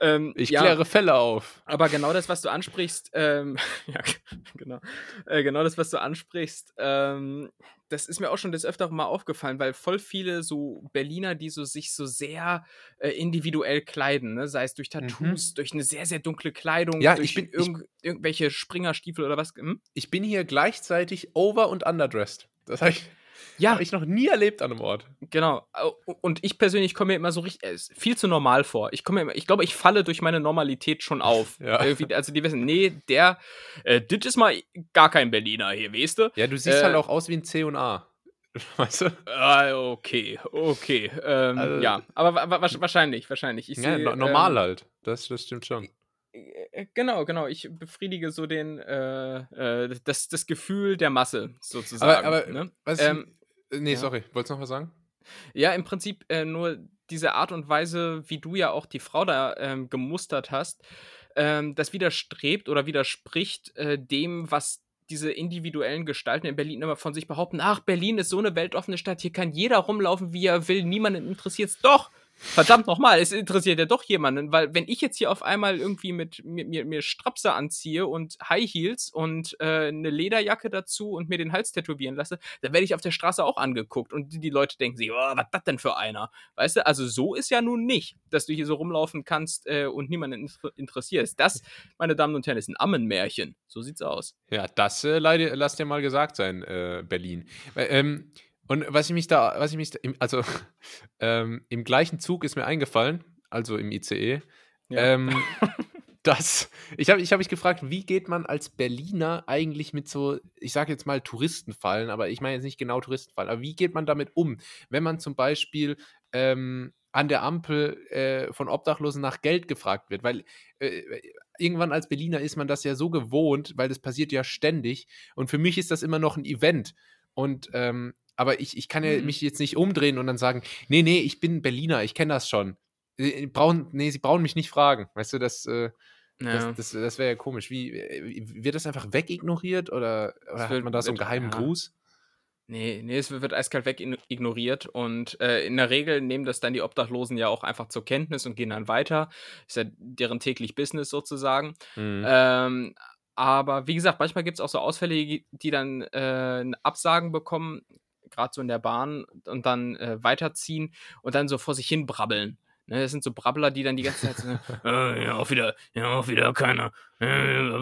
ähm, ich ja, kläre Fälle auf. Aber genau das, was du ansprichst, ähm, *laughs* ja, genau, äh, genau das, was du ansprichst, ähm, das ist mir auch schon des Öfteren mal aufgefallen, weil voll viele so Berliner, die so sich so sehr äh, individuell kleiden, ne? sei es durch mhm. Tattoos, mhm. durch eine sehr, sehr dunkle Kleidung, ja, durch ich bin, irg ich, irgendwelche Springerstiefel oder was. Hm? Ich bin hier gleichzeitig over- und underdressed. Das heißt, ja. Habe ich noch nie erlebt an einem Ort. Genau. Und ich persönlich komme mir immer so richtig, äh, viel zu normal vor. Ich komme immer, ich glaube, ich falle durch meine Normalität schon auf. *laughs* ja. Also die wissen, nee, der, äh, das ist mal gar kein Berliner hier, weißt du? Ja, du siehst halt äh, halt auch aus wie ein C und A. *laughs* weißt du? Ah, okay, okay. Ähm, Also- ja, aber wa wa wahrscheinlich, wahrscheinlich. Ich Ja, seh, no normal ähm, halt. Das, das stimmt schon. Äh, Genau, genau. Ich befriedige so den, äh, äh, das, das Gefühl der Masse sozusagen. aber ne? Was ähm, nee, ja. sorry, wolltest du noch was sagen? Ja, im Prinzip äh, nur diese Art und Weise, wie du ja auch die Frau da ähm, gemustert hast, ähm, das widerstrebt oder widerspricht äh, dem, was diese individuellen Gestalten in Berlin immer von sich behaupten. Ach, Berlin ist so eine weltoffene Stadt, hier kann jeder rumlaufen, wie er will, niemanden interessiert es. Doch! Verdammt nochmal, es interessiert ja doch jemanden, weil wenn ich jetzt hier auf einmal irgendwie mit mir, mir, mir Strapse anziehe und High Heels und äh, eine Lederjacke dazu und mir den Hals tätowieren lasse, dann werde ich auf der Straße auch angeguckt und die, die Leute denken sich, oh, was das denn für einer? Weißt du, also so ist ja nun nicht, dass du hier so rumlaufen kannst äh, und niemanden inter interessierst. Das, meine Damen und Herren, ist ein Ammenmärchen. So sieht's aus. Ja, das äh, lass dir mal gesagt sein, äh, Berlin. Weil, ähm, und was ich mich da, was ich mich da, also *laughs* ähm, im gleichen Zug ist mir eingefallen, also im ICE, Ja. ähm, *laughs* dass ich habe ich hab mich gefragt, wie geht man als Berliner eigentlich mit so, ich sage jetzt mal Touristenfallen, aber ich meine jetzt nicht genau Touristenfallen, aber wie geht man damit um, wenn man zum Beispiel ähm, an der Ampel äh, von Obdachlosen nach Geld gefragt wird, weil äh, irgendwann als Berliner ist man das ja so gewohnt, weil das passiert ja ständig und für mich ist das immer noch ein Event und ähm, aber ich, ich kann ja Mhm. mich jetzt nicht umdrehen und dann sagen, nee, nee, ich bin Berliner, ich kenne das schon. Äh, Brauchen, nee, sie brauchen mich nicht fragen. Weißt du, das, äh, Ja. das, das, das wäre ja komisch. Wie, äh, wird das einfach wegignoriert oder, oder hat wird- man da so einen geheimen ja. Gruß? Nee, nee, es wird eiskalt weg in- ignoriert und äh, in der Regel nehmen das dann die Obdachlosen ja auch einfach zur Kenntnis und gehen dann weiter. Ist ja deren täglich Business sozusagen. Mhm. Ähm, aber wie gesagt, manchmal gibt es auch so Ausfälle, die dann äh, Absagen bekommen, gerade so in der Bahn und dann äh, weiterziehen und dann so vor sich hin brabbeln. Ne, das sind so Brabbler, die dann die ganze Zeit so, *laughs* äh, ja, auch wieder, ja, auch wieder keiner, äh,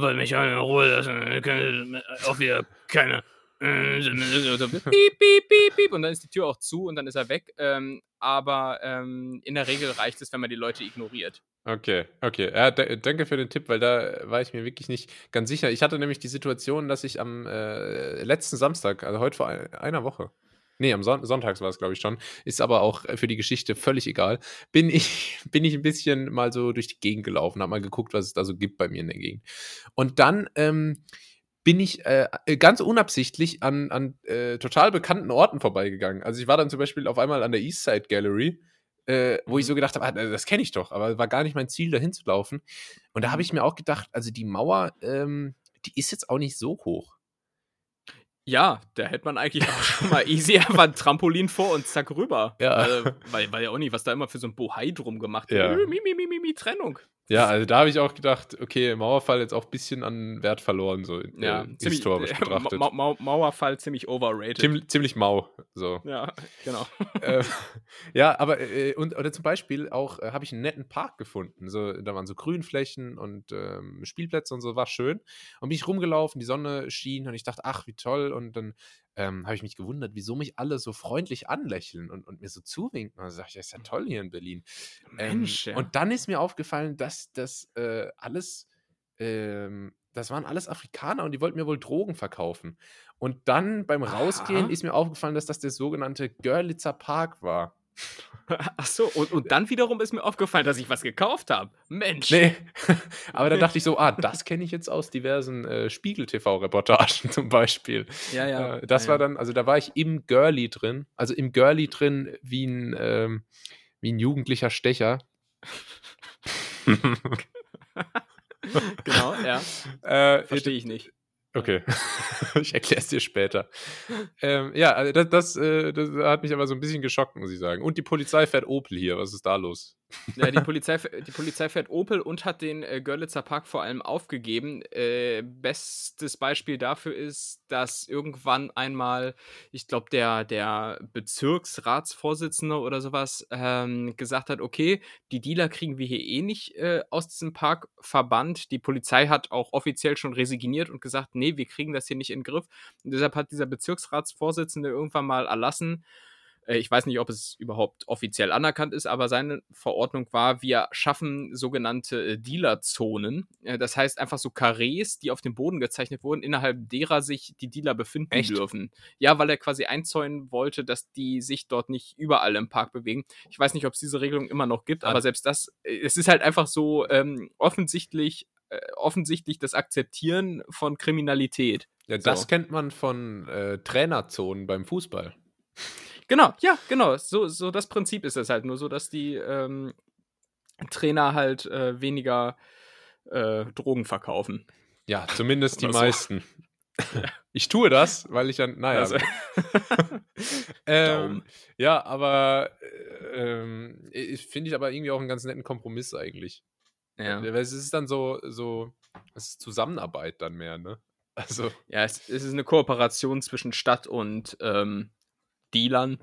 wollt mich alle in Ruhe lassen, äh, auch wieder keiner. Äh, so, piep, *laughs* piep, piep, piep, und dann ist die Tür auch zu und dann ist er weg. Ähm, aber ähm, in der Regel reicht es, wenn man die Leute ignoriert. Okay, okay. Ja, da, danke für den Tipp, weil da war ich mir wirklich nicht ganz sicher. Ich hatte nämlich die Situation, dass ich am äh, letzten Samstag, also heute vor ein- einer Woche, nee, am Son Sonntags war es, glaube ich, schon, ist aber auch für die Geschichte völlig egal, bin *laughs* ich, bin ich ein bisschen mal so durch die Gegend gelaufen, habe mal geguckt, was es da so gibt bei mir in der Gegend. Und dann ähm, bin ich äh, ganz unabsichtlich an, an äh, total bekannten Orten vorbeigegangen. Also ich war dann zum Beispiel auf einmal an der Eastside Gallery, äh, wo ich Mhm. so gedacht habe, ah, das kenne ich doch, aber war gar nicht mein Ziel, dahin zu laufen. Und da habe ich mir auch gedacht, also die Mauer, ähm, die ist jetzt auch nicht so hoch. Ja, da hätte man eigentlich auch schon mal easy *laughs* einfach ein Trampolin vor und zack rüber. Ja. Also, weil, weil ja auch nicht, was da immer für so ein Bohai drum gemacht Ja. wird. Mi, mi, mi, mi, mi, Trennung. Ja, also da habe ich auch gedacht, okay, Mauerfall jetzt auch ein bisschen an Wert verloren, so Ja, äh, ziemlich, historisch betrachtet. Ma Ma Mauerfall ziemlich overrated. Ziemlich, ziemlich mau, so. ja, genau. äh, ja, aber äh, und oder zum Beispiel auch äh, habe ich einen netten Park gefunden. So, da waren so Grünflächen und ähm, Spielplätze und so, war schön. Und bin ich rumgelaufen, die Sonne schien und ich dachte, ach, wie toll. Und dann ähm, habe ich mich gewundert, wieso mich alle so freundlich anlächeln und, und mir so zuwinken. Und dann sage ich, das ist ja toll hier in Berlin. Mensch, ähm, ja. Und dann ist mir aufgefallen, dass das äh, alles, ähm, das waren alles Afrikaner und die wollten mir wohl Drogen verkaufen. Und dann beim Rausgehen Aha. ist mir aufgefallen, dass das der sogenannte Görlitzer Park war. Ach so, und, und dann wiederum ist mir aufgefallen, dass ich was gekauft habe. Mensch. Nee, *laughs* aber da dachte ich so, ah, das kenne ich jetzt aus diversen äh, Spiegel-TV-Reportagen *laughs* zum Beispiel. Ja, ja. Äh, das ja, war dann, also da war ich im Girlie drin, also im Girlie drin wie ein, ähm, wie ein jugendlicher Stecher. *laughs* Genau, ja. äh, Verstehe ich nicht. Okay, *laughs* ich erkläre es dir später. Ähm, ja, also das, das, äh, das hat mich aber so ein bisschen geschockt, muss ich sagen. Und die Polizei fährt Opel hier. Was ist da los? Ja, die Polizei, die Polizei fährt Opel und hat den äh, Görlitzer Park vor allem aufgegeben. Äh, bestes Beispiel dafür ist, dass irgendwann einmal, ich glaube, der, der Bezirksratsvorsitzende oder sowas ähm, gesagt hat, okay, die Dealer kriegen wir hier eh nicht äh, aus diesem Park verbannt. Die Polizei hat auch offiziell schon resigniert und gesagt, nee, wir kriegen das hier nicht in den Griff. Und deshalb hat dieser Bezirksratsvorsitzende irgendwann mal erlassen, ich weiß nicht, ob es überhaupt offiziell anerkannt ist, aber seine Verordnung war, wir schaffen sogenannte äh, Dealerzonen. Äh, das heißt einfach so Karrees, die auf dem Boden gezeichnet wurden, innerhalb derer sich die Dealer befinden Echt? dürfen. Ja, weil er quasi einzäunen wollte, dass die sich dort nicht überall im Park bewegen. Ich weiß nicht, ob es diese Regelung immer noch gibt, aber selbst das, äh, es ist halt einfach so ähm, offensichtlich, äh, offensichtlich das Akzeptieren von Kriminalität. Ja, das So. kennt man von äh, Trainerzonen beim Fußball. Genau, ja, genau. So, so das Prinzip ist es halt. Nur so, dass die ähm, Trainer halt äh, weniger äh, Drogen verkaufen. Ja, zumindest die so. meisten. *laughs* Ich tue das, weil ich ja, naja. Also, *laughs* ähm, ja, aber äh, ähm, finde ich aber irgendwie auch einen ganz netten Kompromiss eigentlich. ja. Weil Es ist dann so, so, es ist Zusammenarbeit dann mehr, ne? Also, ja, es, es ist eine Kooperation zwischen Stadt und ähm, Dealern,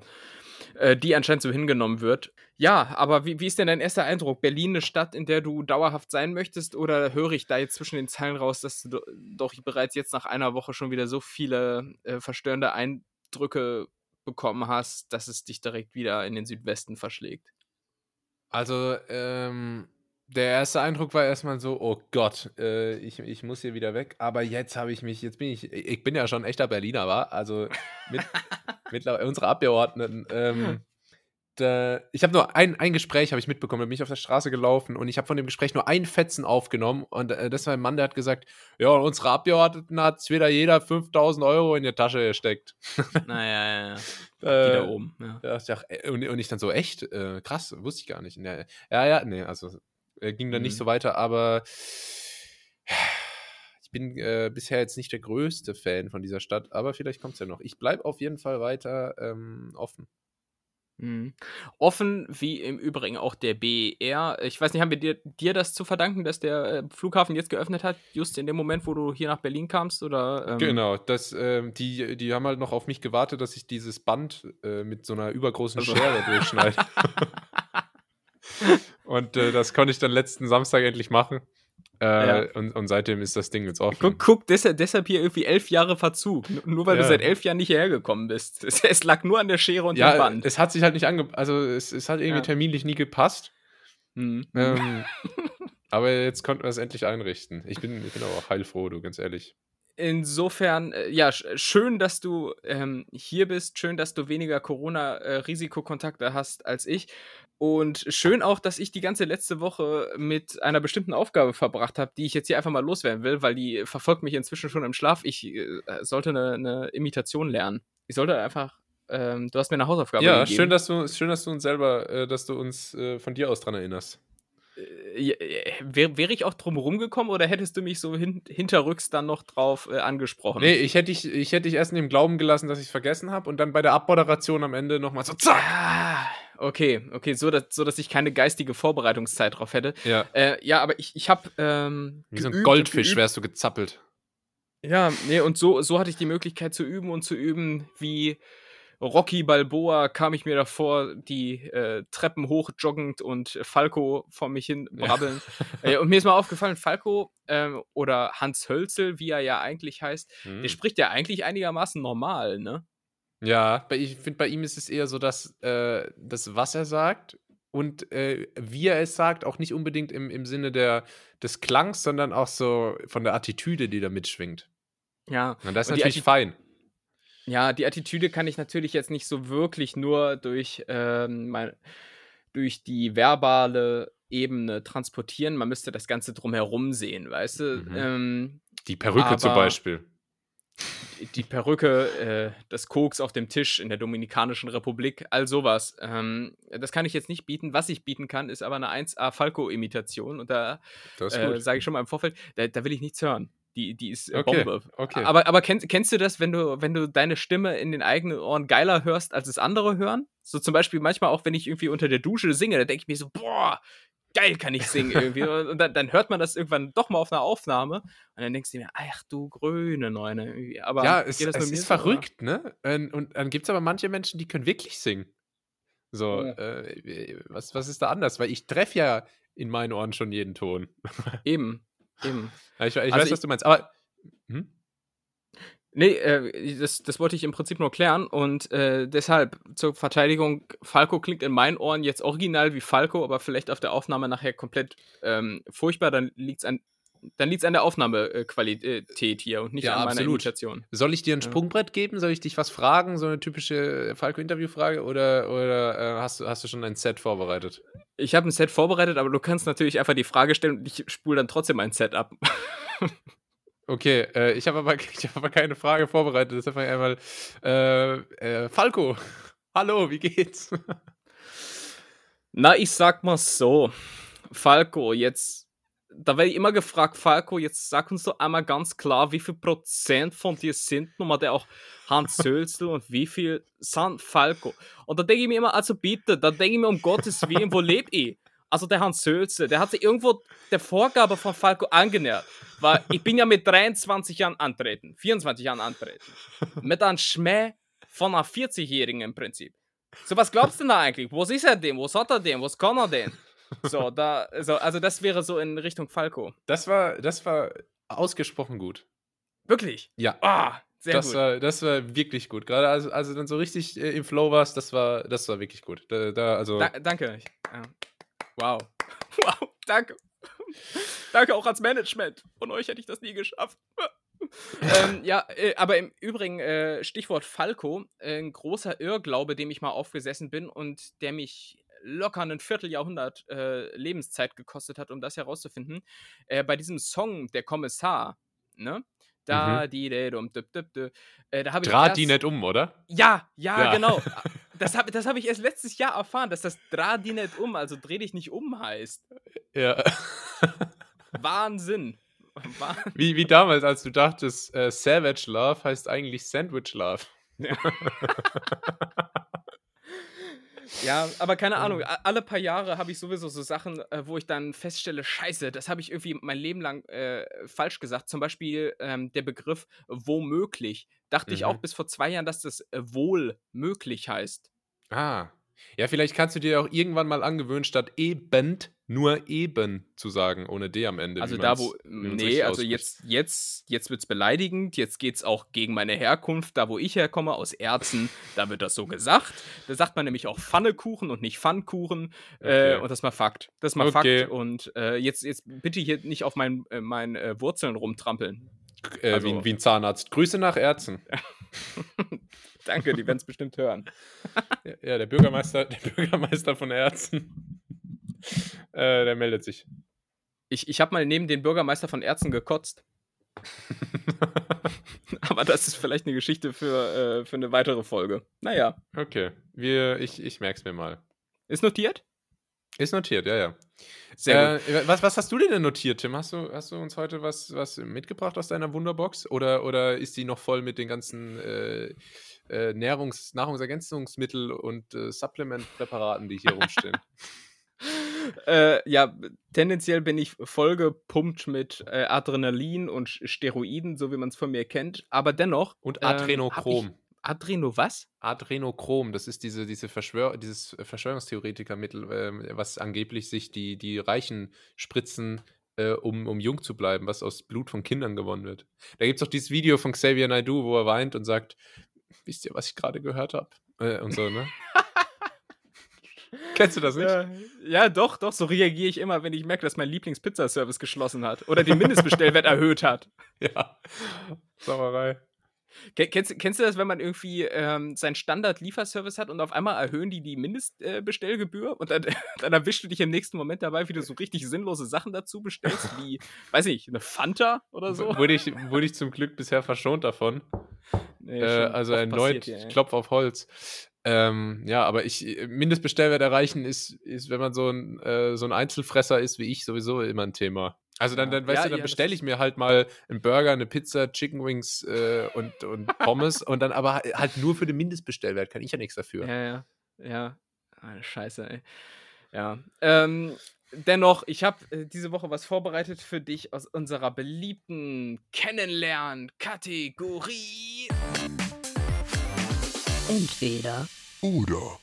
äh, die anscheinend so hingenommen wird. Ja, aber wie, wie ist denn dein erster Eindruck? Berlin eine Stadt, in der du dauerhaft sein möchtest? Oder höre ich da jetzt zwischen den Zeilen raus, dass du do- doch bereits jetzt nach einer Woche schon wieder so viele äh, verstörende Eindrücke bekommen hast, dass es dich direkt wieder in den Südwesten verschlägt? also ähm, der erste Eindruck war erstmal so, oh Gott, äh, ich, ich muss hier wieder weg. Aber jetzt habe ich mich, jetzt bin ich, ich bin ja schon ein echter Berliner, war. Also mit, *laughs* mittlerweile unsere Abgeordneten. Ähm, da, ich habe nur ein, ein Gespräch habe ich mitbekommen, da bin ich auf der Straße gelaufen und ich habe von dem Gespräch nur ein Fetzen aufgenommen und äh, das war ein Mann, der hat gesagt, ja, unsere Abgeordneten hat wieder jeder 5000 Euro in die Tasche gesteckt. Naja, ja, ja. *laughs* Die Äh, da oben. Ja. Da dachte ich, ach, äh, und, und ich dann so, echt? Äh, krass, wusste ich gar nicht. Ja, ja, ja nee, also äh, ging dann nicht Mhm. so weiter, aber ich bin äh, bisher jetzt nicht der größte Fan von dieser Stadt, aber vielleicht kommt es ja noch. Ich bleibe auf jeden Fall weiter ähm, offen. Mhm. Offen wie im Übrigen auch der BER. Ich weiß nicht, haben wir dir, dir das zu verdanken, dass der äh, Flughafen jetzt geöffnet hat, just in dem Moment, wo du hier nach Berlin kamst? Oder, ähm, Genau, das, ähm, die, die haben halt noch auf mich gewartet, dass ich dieses Band äh, mit so einer übergroßen Also- Schere durchschneide. *laughs* *laughs* und äh, das konnte ich dann letzten Samstag endlich machen. Äh, Ja. und, und seitdem ist das Ding jetzt offen. Guck, guck deshalb, deshalb hier irgendwie elf Jahre Verzug. Nur weil Ja. du seit elf Jahren nicht hierher gekommen bist. *laughs* Es, es lag nur an der Schere und dem ja, Band. es hat sich halt nicht ange... Also es, es hat irgendwie Ja. terminlich nie gepasst. Mhm. Ähm, *laughs* aber jetzt konnten wir es endlich einrichten. Ich bin, ich bin aber auch heilfroh, du, ganz ehrlich. Insofern, äh, ja, sch schön, dass du ähm, hier bist. Schön, dass du weniger Corona-Risikokontakte hast als ich. Und schön auch, dass ich die ganze letzte Woche mit einer bestimmten Aufgabe verbracht habe, die ich jetzt hier einfach mal loswerden will, weil die verfolgt mich inzwischen schon im Schlaf. Ich äh, sollte eine, eine Imitation lernen. Ich sollte einfach, ähm, du hast mir eine Hausaufgabe ja, gegeben. schön, dass du, schön, dass du uns selber, äh, dass du uns äh, von dir aus dran erinnerst. Wäre wär ich auch drum rumgekommen oder hättest du mich so hin hinterrücks dann noch drauf äh, angesprochen? Nee, ich hätte dich, ich hätte dich erst in dem Glauben gelassen, dass ich es vergessen habe und dann bei der Abmoderation am Ende nochmal so zack. Ah, okay, okay, so dass, so, dass ich keine geistige Vorbereitungszeit drauf hätte. Ja, Äh, ja, aber ich, ich habe ähm, wie so ein Goldfisch wärst du gezappelt. Ja, nee, und so, so hatte ich die Möglichkeit zu üben und zu üben, wie Rocky Balboa kam ich mir davor, die äh, Treppen hoch joggend und Falco vor mich hin brabbeln. äh, und mir ist mal aufgefallen, Falco ähm, oder Hans Hölzel, wie er ja eigentlich heißt, Hm. der spricht ja eigentlich einigermaßen normal, ne? Ja, ich finde, bei ihm ist es eher so, dass äh, das, was er sagt und äh, wie er es sagt, auch nicht unbedingt im, im Sinne der, des Klangs, sondern auch so von der Attitüde, die da mitschwingt. Ja. Und das ist Und natürlich fein. Ja, die Attitüde kann ich natürlich jetzt nicht so wirklich nur durch, ähm, mein, durch die verbale Ebene transportieren. Man müsste das Ganze drumherum sehen, weißt du? Mhm. Ähm, Die Perücke zum Beispiel. die Perücke, äh, das Koks auf dem Tisch in der Dominikanischen Republik, all sowas. Ähm, das kann ich jetzt nicht bieten. Was ich bieten kann, ist aber eine 1A Falco-Imitation. Und da äh, sage ich schon mal im Vorfeld, da, da will ich nichts hören. Die, die ist äh, Okay, Bombe. okay. Aber, aber kennst, kennst du das, wenn du, wenn du deine Stimme in den eigenen Ohren geiler hörst, als es andere hören? So zum Beispiel manchmal auch, wenn ich irgendwie unter der Dusche singe, da denke ich mir so, boah, geil kann ich singen *laughs* irgendwie. Und dann, dann hört man das irgendwann doch mal auf einer Aufnahme und dann denkst du mir, ach du grüne Neune. irgendwie. Aber ja, es, es ist so, oder? verrückt, ne? Und, und dann gibt es aber manche Menschen, die können wirklich singen. So, Ja. äh, was, was ist da anders? Weil ich treffe ja in meinen Ohren schon jeden Ton. Eben, eben. Ja, ich ich Also weiß, ich- was du meinst. Aber hm? Nee, äh, das, das wollte ich im Prinzip nur klären und äh, deshalb zur Verteidigung, Falco klingt in meinen Ohren jetzt original wie Falco, aber vielleicht auf der Aufnahme nachher komplett ähm, furchtbar, dann liegt es an dann liegt es an der Aufnahmequalität hier und nicht ja, an meiner absolut. Imitation. Soll ich dir ein Sprungbrett geben? Soll ich dich was fragen? So eine typische Falco-Interview-Frage? Oder, oder äh, hast, du, hast du schon ein Set vorbereitet? Ich habe ein Set vorbereitet, aber du kannst natürlich einfach die Frage stellen und ich spule dann trotzdem ein Set ab. *laughs* okay, äh, ich habe aber, *laughs* hab aber keine Frage vorbereitet. Das ist einfach einmal äh, äh Falco. Hallo, wie geht's? *laughs* Na, ich sag mal so. Falco, jetzt da werde ich immer gefragt, Falco, jetzt sag uns doch einmal ganz klar, wie viel Prozent von dir sind nochmal der auch Hans *laughs* Sölzel und wie viel sind Falco? Und da denke ich mir immer, also bitte, da denke ich mir um Gottes Willen, wo lebe ich? Also der Hans Sölzel, der hat sich irgendwo der Vorgabe von Falco angenähert. Weil ich bin ja mit 23 Jahren antreten, 24 Jahren antreten. Mit einem Schmäh von einer 40-Jährigen im Prinzip. So, was glaubst du denn da eigentlich? Was ist er denn? Was hat er denn? Was kann er denn? So, *laughs* da, so, also das wäre so in Richtung Falco. Das war, das war ausgesprochen gut. Wirklich? Ja. Ah, sehr das gut. War, das war wirklich gut. Gerade also, also dann so richtig äh, im Flow warst, das war, das war wirklich gut. Da, da also da, danke. Ja. Wow. *laughs* Wow, danke. *laughs* danke auch ans Management. Von euch hätte ich das nie geschafft. ähm, ja, äh, aber im Übrigen, äh, Stichwort Falco, äh, ein großer Irrglaube, dem ich mal aufgesessen bin und der mich locker ein Vierteljahrhundert äh, Lebenszeit gekostet hat, um das herauszufinden. Äh, bei diesem Song, der Kommissar, ne? Da, mhm. die, de, dum, dip, dip, dip, äh, da habe ich. Draht die nicht um, oder? Ja, ja, ja. genau. *laughs* Das habe das hab ich erst letztes Jahr erfahren, dass das Draht die nicht um, also dreh dich nicht um heißt. Ja. Wahnsinn. Wahnsinn. *laughs* Wie, wie damals, als du dachtest, äh, Savage Love heißt eigentlich Sandwich Love. Ja. *laughs* Ja, aber keine Ahnung, alle paar Jahre habe ich sowieso so Sachen, äh, wo ich dann feststelle, scheiße, das habe ich irgendwie mein Leben lang äh, falsch gesagt. Zum Beispiel ähm, der Begriff womöglich. Dachte mhm. ich auch mhm. bis vor zwei Jahren, dass das äh, wohl möglich heißt. Ah. Ja, vielleicht kannst du dir auch irgendwann mal angewöhnen, statt eben nur eben zu sagen, ohne D am Ende. Also da, wo. Nee, also jetzt, jetzt, jetzt wird es beleidigend, jetzt geht es auch gegen meine Herkunft, da wo ich herkomme, aus Erzen, *laughs* da wird das so gesagt. Da sagt man nämlich auch Pfannekuchen und nicht Pfannkuchen. Äh, okay. Äh, und das ist mal Fakt. Das ist mal okay. Fakt. Und äh, jetzt, jetzt bitte hier nicht auf meinen äh, mein, äh, Wurzeln rumtrampeln. Äh, also, wie, wie, ein Zahnarzt. Grüße nach Erzen. *laughs* *laughs* Danke, die werden es bestimmt hören. ja, der Bürgermeister, der Bürgermeister von Erzen, äh, der meldet sich. Ich, ich habe mal neben den Bürgermeister von Erzen gekotzt. *laughs* Aber das ist vielleicht eine Geschichte für, äh, für eine weitere Folge. Naja. Okay, Wir, ich, ich merke es mir mal. Ist notiert? Ist notiert, ja, ja. Sehr äh, was, was hast du denn notiert, Tim? Hast du, hast du uns heute was, was mitgebracht aus deiner Wunderbox? Oder, oder ist die noch voll mit den ganzen äh, äh, Nährungs-, Nahrungsergänzungsmittel und äh, Supplement-Präparaten, die hier rumstehen? *laughs* äh, ja, tendenziell bin ich vollgepumpt mit äh, Adrenalin und Steroiden, so wie man es von mir kennt. Aber dennoch. Und ähm, Adrenochrom. Adreno was? Adrenochrom, das ist diese, diese Verschwör dieses Verschwörungstheoretikermittel, äh, was angeblich sich die, die Reichen spritzen, äh, um, um jung zu bleiben, was aus Blut von Kindern gewonnen wird. Da gibt es auch dieses Video von Xavier Naidoo, wo er weint und sagt, wisst ihr, was ich gerade gehört habe? Äh, und so, ne? *laughs* Kennst du das nicht? Ja, ja, doch, doch. So reagiere ich immer, wenn ich merke, dass mein Lieblingspizzaservice geschlossen hat oder den Mindestbestellwert *laughs* erhöht hat. Ja. Sauerei. Kennst, kennst du das, wenn man irgendwie ähm, seinen Standard-Lieferservice hat und auf einmal erhöhen die die Mindestbestellgebühr äh, und dann, *laughs* dann erwischst du dich im nächsten Moment dabei, wie du so richtig sinnlose Sachen dazu bestellst, wie, weiß ich, eine Fanta oder so? Wurde ich, wurde ich zum Glück bisher verschont davon. Nee, äh, also erneut, ich klopfe auf Holz. Ähm, ja, aber ich, äh, Mindestbestellwert erreichen ist, ist wenn man so ein, äh, so ein Einzelfresser ist wie ich, sowieso immer ein Thema. Also dann, dann weißt ja, du, dann ja, bestelle ich mir halt mal einen Burger, eine Pizza, Chicken Wings äh, und, und Pommes und dann aber halt nur für den Mindestbestellwert, kann ich ja nichts dafür. Ja, ja, ja. Ah, scheiße, ey. Ja. Ähm, dennoch, ich habe äh, diese Woche was vorbereitet für dich aus unserer beliebten Kennenlernen-Kategorie. Entweder oder.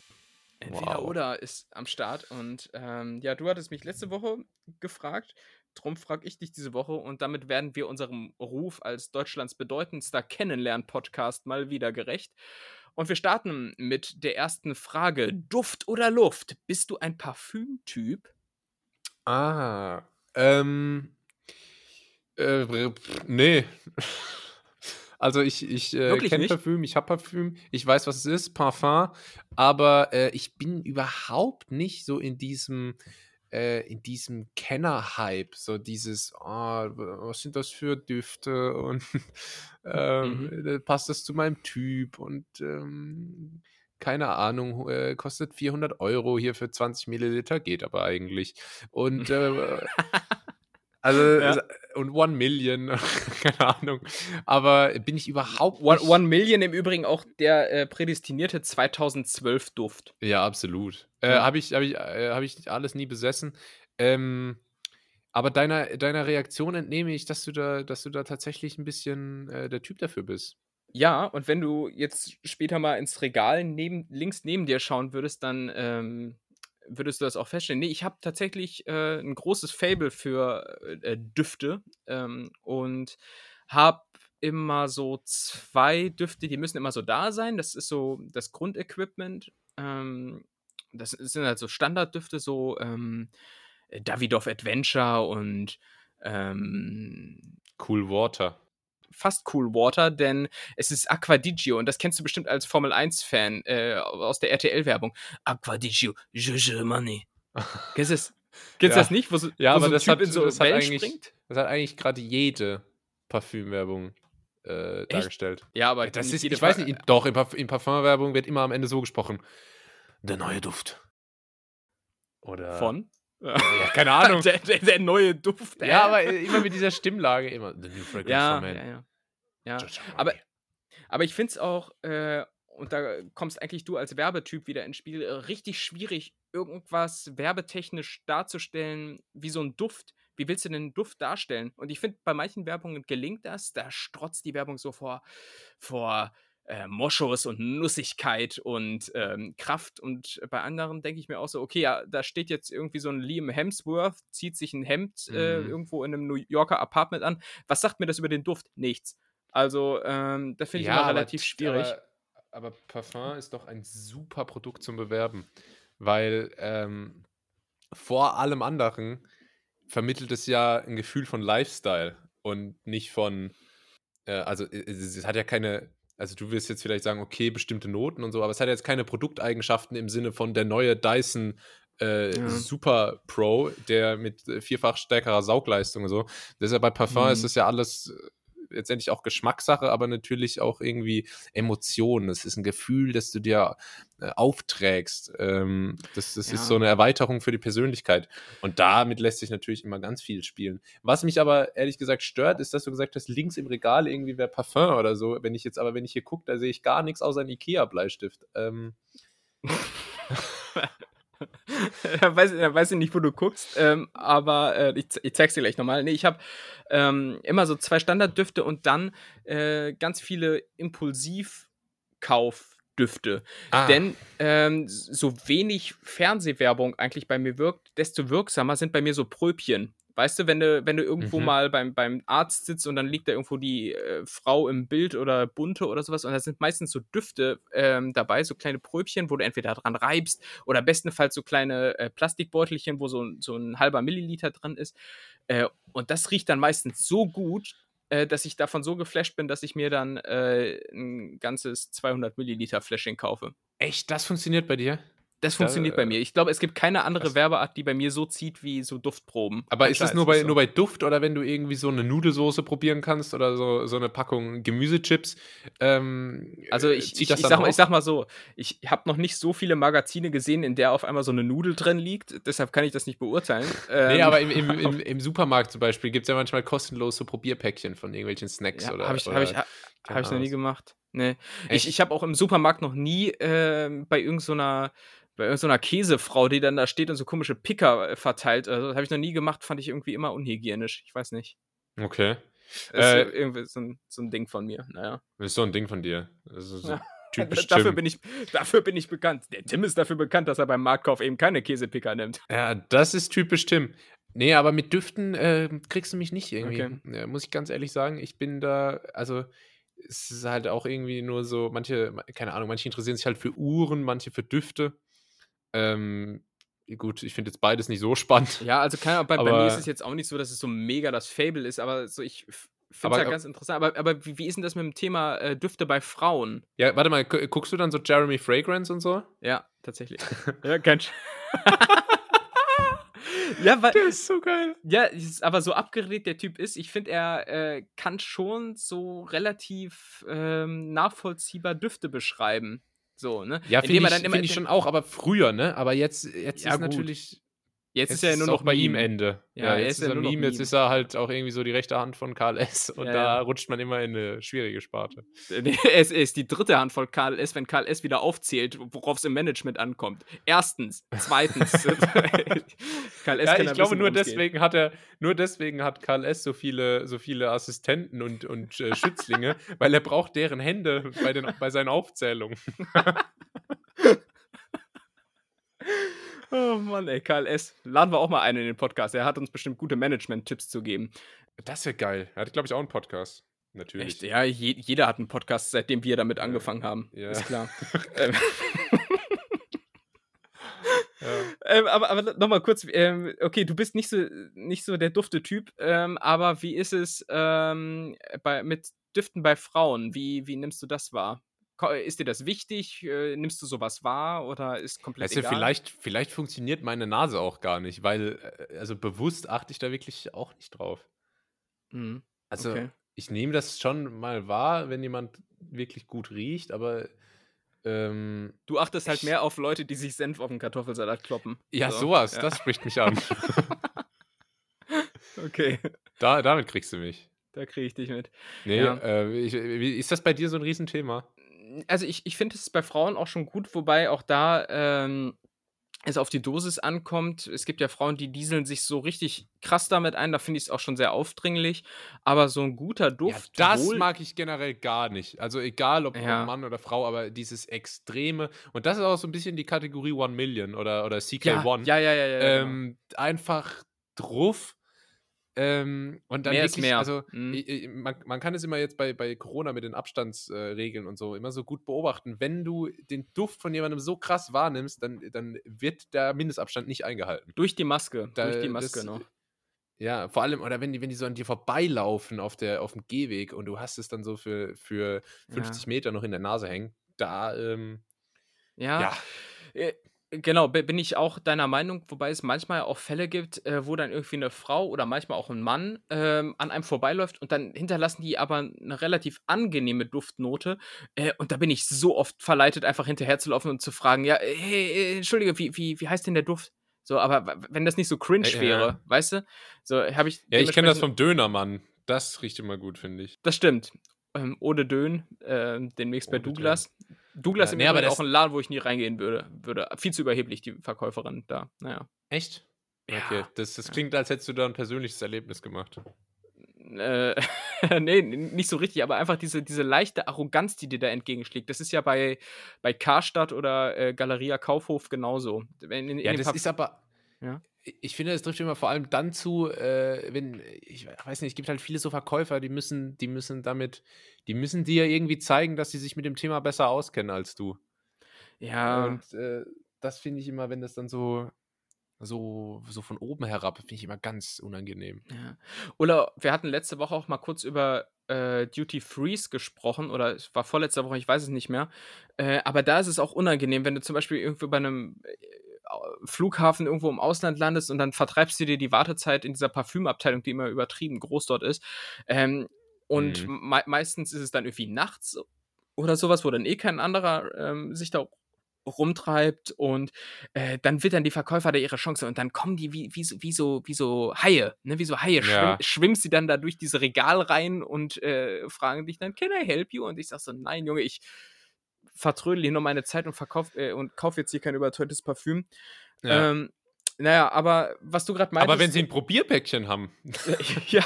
Entweder wow. oder ist am Start. Und ähm, ja, du hattest mich letzte Woche gefragt, Drum frage ich dich diese Woche und damit werden wir unserem Ruf als Deutschlands bedeutendster Kennenlern-Podcast mal wieder gerecht. Und wir starten mit der ersten Frage. Duft oder Luft? Bist du ein Parfümtyp? Ah, ähm, äh, nee. *laughs* Also ich, ich äh, kenne Parfüm, ich habe Parfüm, ich weiß, was es ist, Parfum, aber äh, ich bin überhaupt nicht so in diesem äh, in diesem Kenner-Hype, so dieses, oh, was sind das für Düfte *laughs* und ähm, mhm. Passt das zu meinem Typ und ähm, keine Ahnung, äh, kostet 400 Euro hier für 20 Milliliter, geht aber eigentlich. Und äh, *laughs* also, ja. Und One Million, *laughs* keine Ahnung. Aber bin ich überhaupt. One, One Million im Übrigen auch der äh, prädestinierte 2012 Duft. Ja, absolut. Äh, ja. Habe ich, hab ich, äh, hab ich alles nie besessen. Ähm, aber deiner, deiner Reaktion entnehme ich, dass du da, dass du da tatsächlich ein bisschen äh, der Typ dafür bist. Ja, und wenn du jetzt später mal ins Regal neben, links neben dir schauen würdest, dann ähm, würdest du das auch feststellen. Nee, ich habe tatsächlich äh, ein großes Fable für äh, Düfte ähm, und habe immer so zwei Düfte, die müssen immer so da sein. Das ist so das Grundequipment. Ähm, das sind halt so Standarddüfte, so ähm, Davidoff Adventure und ähm, Cool Water fast Cool Water, denn es ist Aquadigio und das kennst du bestimmt als Formel 1-Fan äh, aus der RTL-Werbung. Aquadigio, je, je money. *laughs* Kennst du das? Kennst ja. das nicht? Wo so, ja, wo aber so das, hat, so das, hat eigentlich, das hat eigentlich gerade jede Parfümwerbung äh, dargestellt. Ja, aber das ist, ich weiß nicht, doch, in, in Parfümwerbung wird immer am Ende so gesprochen. Der neue Duft. Oder. Von? Ja, keine *laughs* Ahnung. der, der, der, neue Duft. Ja, aber immer mit dieser Stimmlage immer. The new fragrance ja, for Ja, ja. ja. Aber, aber ich finde es auch, äh, und da kommst eigentlich du als Werbetyp wieder ins Spiel, äh, richtig schwierig, irgendwas werbetechnisch darzustellen wie so ein Duft. Wie willst du denn einen Duft darstellen? Und ich finde, bei manchen Werbungen gelingt das. Da strotzt die Werbung so vor, vor äh, Moschus und Nussigkeit und ähm, Kraft. Und bei anderen denke ich mir auch so, okay, ja, da steht jetzt irgendwie so ein Liam Hemsworth, zieht sich ein Hemd äh, mhm. irgendwo in einem New Yorker Apartment an. Was sagt mir das über den Duft? Nichts. Also, ähm, da finde ich ja, immer relativ aber, schwierig. Aber, aber, Parfum ist doch ein super Produkt zum Bewerben, weil ähm, vor allem anderen vermittelt es ja ein Gefühl von Lifestyle und nicht von, äh, also es hat ja keine also du wirst jetzt vielleicht sagen, okay, bestimmte Noten und so, aber es hat jetzt keine Produkteigenschaften im Sinne von der neue Dyson äh, ja. Super Pro, der mit vierfach stärkerer Saugleistung und so. Deshalb bei Parfum mhm. ist es ja alles äh, letztendlich auch Geschmackssache, aber natürlich auch irgendwie Emotionen. Es ist ein Gefühl, das du dir äh, aufträgst. Ähm, das das ja. ist so eine Erweiterung für die Persönlichkeit. Und damit lässt sich natürlich immer ganz viel spielen. Was mich aber ehrlich gesagt stört, ist, dass du gesagt hast, links im Regal irgendwie wäre Parfum oder so. Wenn ich jetzt aber, wenn ich hier gucke, da sehe ich gar nichts außer ein Ikea-Bleistift. Ähm. *laughs* *laughs* *laughs* da, weiß, da weiß ich nicht, wo du guckst, ähm, aber äh, ich, ich zeig's dir gleich nochmal. Nee, ich habe ähm, immer so zwei Standarddüfte und dann äh, ganz viele Impulsivkaufdüfte. Ah. Denn ähm, so wenig Fernsehwerbung eigentlich bei mir wirkt, desto wirksamer sind bei mir so Pröbchen. Weißt du, wenn du, wenn du irgendwo mhm. mal beim, beim Arzt sitzt und dann liegt da irgendwo die äh, Frau im Bild oder bunte oder sowas und da sind meistens so Düfte ähm, dabei, so kleine Pröbchen, wo du entweder dran reibst oder bestenfalls so kleine äh, Plastikbeutelchen, wo so, so ein halber Milliliter drin ist. Äh, und das riecht dann meistens so gut, äh, dass ich davon so geflasht bin, dass ich mir dann äh, ein ganzes 200 Milliliter Fläschchen kaufe. Echt? Das funktioniert bei dir? Das funktioniert da, bei mir. Ich glaube, es gibt keine andere Werbeart, die bei mir so zieht wie so Duftproben. Aber ist das nur bei, so. nur bei Duft oder wenn du irgendwie so eine Nudelsoße probieren kannst oder so, so eine Packung Gemüsechips? Ähm, also ich, ich, ich, sag mal, ich sag mal so, ich habe noch nicht so viele Magazine gesehen, in der auf einmal so eine Nudel drin liegt. Deshalb kann ich das nicht beurteilen. nee, ähm, aber im, im, im, *laughs* im, Supermarkt zum Beispiel gibt es ja manchmal kostenlos so Probierpäckchen von irgendwelchen Snacks ja, oder. Habe ich, hab ich, hab ich noch nie gemacht. Nee. Echt? Ich, ich habe auch im Supermarkt noch nie äh, bei irgendeiner so bei irgendeiner Käsefrau, die dann da steht und so komische Picker äh, verteilt. Also, das habe ich noch nie gemacht, fand ich irgendwie immer unhygienisch. Ich weiß nicht. Okay. Das ist äh, irgendwie so ein, so ein Ding von mir, naja. Das ist so ein Ding von dir. So ja. typisch *laughs* dafür, bin ich, dafür bin ich bekannt. Der Tim ist dafür bekannt, dass er beim Marktkauf eben keine Käsepicker nimmt. Ja, das ist typisch Tim. Nee, aber mit Düften äh, kriegst du mich nicht irgendwie. Okay. Ja, muss ich ganz ehrlich sagen. Ich bin da, also es ist halt auch irgendwie nur so, manche, keine Ahnung, manche interessieren sich halt für Uhren, manche für Düfte. Ähm, gut, ich finde jetzt beides nicht so *laughs* spannend. Ja, also keine Ahnung, bei, bei mir Aber- ist es jetzt auch nicht so, dass es so mega das Fable ist, aber so ich finde es Aber- halt ganz interessant. Aber, aber wie, wie ist denn das mit dem Thema äh, Düfte bei Frauen? Ja, warte mal, gu- guckst du dann so Jeremy Fragrance und so? Ja, tatsächlich. *laughs* ja, kein Sch *laughs* Ja, weil, ist so geil. ja, aber so abgedreht der Typ ist, ich finde, er äh, kann schon so relativ ähm, nachvollziehbar Düfte beschreiben. So, ne? Ja, finde ich, find ich schon auch, aber früher, ne? Aber jetzt, jetzt Ja, ist gut. natürlich. Jetzt Jetzt ist er ja nur noch bei ihm. Ende. Ja, Ja, er jetzt ist er nur Meme, jetzt ist er halt auch irgendwie so die rechte Hand von Karl S. Und Ja, da ja. rutscht man immer in eine schwierige Sparte. ist, *laughs* er ist die dritte Hand von Karl S., wenn Karl S. wieder aufzählt, worauf es im Management ankommt. Erstens, zweitens. *laughs* *laughs* Karl S. Ja, ich glaube, nur deswegen hat er, nur deswegen hat Karl S. so viele, so viele Assistenten und, und äh, Schützlinge, weil er braucht deren Hände bei, den, bei seinen Aufzählungen. Oh Mann, ey, Karl S. Laden wir auch mal einen in den Podcast. Er hat uns bestimmt gute Management-Tipps zu geben. Das wäre geil. Er hat, glaube ich, auch einen Podcast. Natürlich. Echt? Ja, je, jeder hat einen Podcast, seitdem wir damit angefangen haben. ja. Ist klar. *laughs* ähm, *laughs* Ja. ähm, aber aber nochmal kurz, ähm, okay, du bist nicht so, nicht so der Dufte-Typ, ähm, aber wie ist es ähm, bei, mit Düften bei Frauen? Wie, wie nimmst du das wahr? Ist dir das wichtig? Äh, nimmst du sowas wahr oder ist komplett Weißt du, egal? vielleicht, vielleicht funktioniert meine Nase auch gar nicht, weil, äh, also bewusst achte ich da wirklich auch nicht drauf. Mhm. Also, Okay. ich nehme das schon mal wahr, wenn jemand wirklich gut riecht, aber ähm, Du achtest halt mehr auf Leute, die sich Senf auf den Kartoffelsalat kloppen. ja, So, sowas, ja. das spricht mich an. *laughs* Okay, da, damit kriegst du mich. da kriege ich dich mit. Nee, Ja. äh, ich, wie, ist das bei dir so ein Riesenthema? Also ich, ich finde es bei Frauen auch schon gut, wobei auch da ähm, es auf die Dosis ankommt. Es gibt ja Frauen, die dieseln sich so richtig krass damit ein. Da finde ich es auch schon sehr aufdringlich. Aber so ein guter Duft. ja, das mag ich generell gar nicht. Also egal, ob Ja. Mann oder Frau, aber dieses Extreme. Und das ist auch so ein bisschen die Kategorie One Million oder, oder ja, CK1. ja, ja, ja, ja. genau. ähm, einfach druff. Ähm, und dann Mehr wirklich, ist mehr. also Mhm. i- i- man, man kann es immer jetzt bei, bei Corona mit den Abstandsregeln äh, und so immer so gut beobachten. Wenn du den Duft von jemandem so krass wahrnimmst, dann, dann wird der Mindestabstand nicht eingehalten. Durch die Maske. Da- durch die Maske das- noch. Ja, vor allem, oder wenn die, wenn die so an dir vorbeilaufen auf, der, auf dem Gehweg und du hast es dann so für, für 50 Meter noch in der Nase hängen, da, ähm, Ja. ja. Genau, bi- bin ich auch deiner Meinung, wobei es manchmal auch Fälle gibt, äh, wo dann irgendwie eine Frau oder manchmal auch ein Mann ähm, an einem vorbeiläuft und dann hinterlassen die aber eine relativ angenehme Duftnote. Äh, und da bin ich so oft verleitet, einfach hinterherzulaufen und zu fragen, ja, äh, hey, äh, Entschuldige, wie, wie, wie heißt denn der Duft? So, aber wenn das nicht so cringe Ja, ja. wäre, weißt du? So, habe ich. Ja, ich kenne das vom Dönermann. Das riecht immer gut, finde ich. Das stimmt. Ähm, ohne Dön, ähm, demnächst bei Ohne Dön. Douglas. Douglas Ja, im nee, Übrigen auch ein Laden, wo ich nie reingehen würde. würde. Viel zu überheblich, die Verkäuferin da. Naja. Echt? Ja. Okay, das, das klingt, als hättest du da ein persönliches Erlebnis gemacht. Äh, *laughs* nee, nicht so richtig, aber einfach diese, diese leichte Arroganz, die dir da entgegenschlägt. Das ist ja bei, bei Karstadt oder äh, Galeria Kaufhof genauso. In, in Ja, den das Parf- ist aber. Ja. Ich finde, das trifft immer vor allem dann zu, äh, wenn, ich weiß nicht, es gibt halt viele so Verkäufer, die müssen, die müssen damit, die müssen dir irgendwie zeigen, dass sie sich mit dem Thema besser auskennen als du. ja, Und äh, das finde ich immer, wenn das dann so, so, so von oben herab, finde ich immer ganz unangenehm. Ja. Oder wir hatten letzte Woche auch mal kurz über äh, Duty Freeze gesprochen, oder es war vorletzte Woche, ich weiß es nicht mehr. Äh, aber da ist es auch unangenehm, wenn du zum Beispiel irgendwo bei einem äh, Flughafen irgendwo im Ausland landest und dann vertreibst du dir die Wartezeit in dieser Parfümabteilung, die immer übertrieben groß dort ist. Ähm, und Mhm. me meistens ist es dann irgendwie nachts oder sowas, wo dann eh kein anderer ähm, sich da rumtreibt und äh, dann wird dann die Verkäufer da ihre Chance und dann kommen die wie, wie, so, wie, so, wie so Haie, ne? wie so Haie, schwimm, Ja. schwimmst sie dann da durch diese Regalreihen und äh, fragen dich dann, can I help you? Und ich sag so, nein, Junge, ich vertrödel hier nur meine Zeit und verkauf äh, und kauf jetzt hier kein überteuertes Parfüm. Ja. Ähm, naja, aber was du gerade meintest. aber wenn sie ein Probierpäckchen haben. *laughs* ja.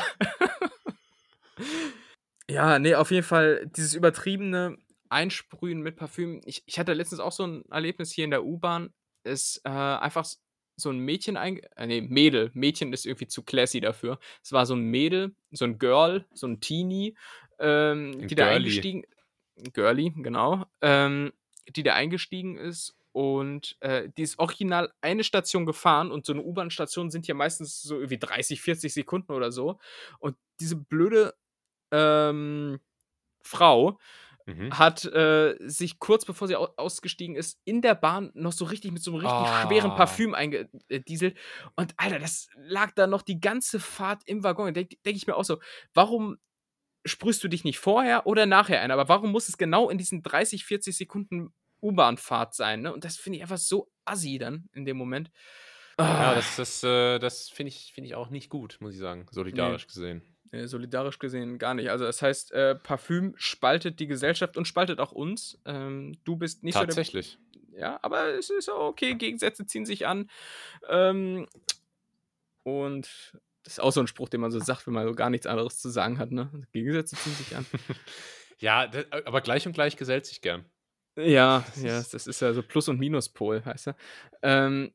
*laughs* ja, nee, auf jeden Fall dieses übertriebene Einsprühen mit Parfüm. Ich, ich hatte letztens auch so ein Erlebnis hier in der U-Bahn. Ist äh, einfach so ein Mädchen ein, äh, nee, Mädel, Mädchen ist irgendwie zu classy dafür. Es war so ein Mädel, so ein Girl, so ein Teenie, ähm, Ein die da Girlie. eingestiegen, Girlie, genau, ähm, die da eingestiegen ist und äh, die ist original eine Station gefahren und so eine U-Bahn-Station sind ja meistens so irgendwie 30, 40 Sekunden oder so. Und diese blöde ähm, Frau Mhm. hat äh, sich kurz bevor sie au ausgestiegen ist, in der Bahn noch so richtig mit so einem richtig schweren Ah. Parfüm eingedieselt. Und Alter, das lag da noch die ganze Fahrt im Waggon. Da denke denk ich mir auch so, warum sprühst du dich nicht vorher oder nachher ein? Aber warum muss es genau in diesen 30, 40 Sekunden U-Bahn-Fahrt sein? Ne? Und das finde ich einfach so assi dann in dem Moment. Ja, Ah, das, das, äh, das finde ich, find ich auch nicht gut, muss ich sagen, solidarisch gesehen. äh, solidarisch gesehen gar nicht. Also das heißt, äh, Parfüm spaltet die Gesellschaft und spaltet auch uns. Ähm, du bist nicht so der Tatsächlich. Ja, aber es ist okay, Gegensätze ziehen sich an. Ähm, und das ist auch so ein Spruch, den man so sagt, wenn man so gar nichts anderes zu sagen hat, ne? Gegensätze ziehen sich an. *laughs* Ja, d- aber gleich und gleich gesellt sich gern. Ja, Das ja, ist- das ist ja so Plus- und Minuspol, heißt er. Ähm,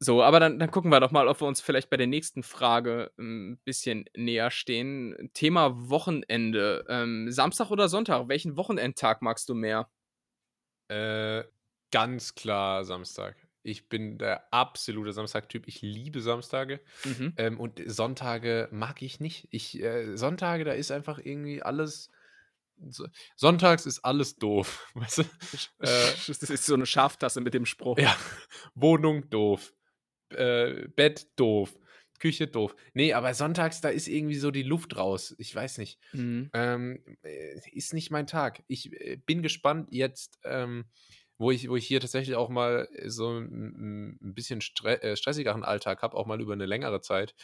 so, aber dann, dann gucken wir doch mal, ob wir uns vielleicht bei der nächsten Frage ein bisschen näher stehen. Thema Wochenende. Ähm, Samstag oder Sonntag? Welchen Wochenendtag magst du mehr? Äh, ganz klar Samstag. Ich bin der absolute Samstag-Typ. Ich liebe Samstage. Mhm. Ähm, und Sonntage mag ich nicht. Ich, äh, Sonntage, da ist einfach irgendwie alles. So, sonntags ist alles doof. *laughs* Weißt du? *laughs* Äh, das ist so eine Schaftasse mit dem Spruch. ja, *laughs* Wohnung doof. Äh, Bett doof. Küche doof. Nee, aber sonntags, da ist irgendwie so die Luft raus. Ich weiß nicht. Mhm. Ähm, äh, ist nicht mein Tag. Ich äh, bin gespannt jetzt, ähm, wo, ich, wo ich hier tatsächlich auch mal so ein, ein bisschen stre äh, stressigeren Alltag habe, auch mal über eine längere Zeit,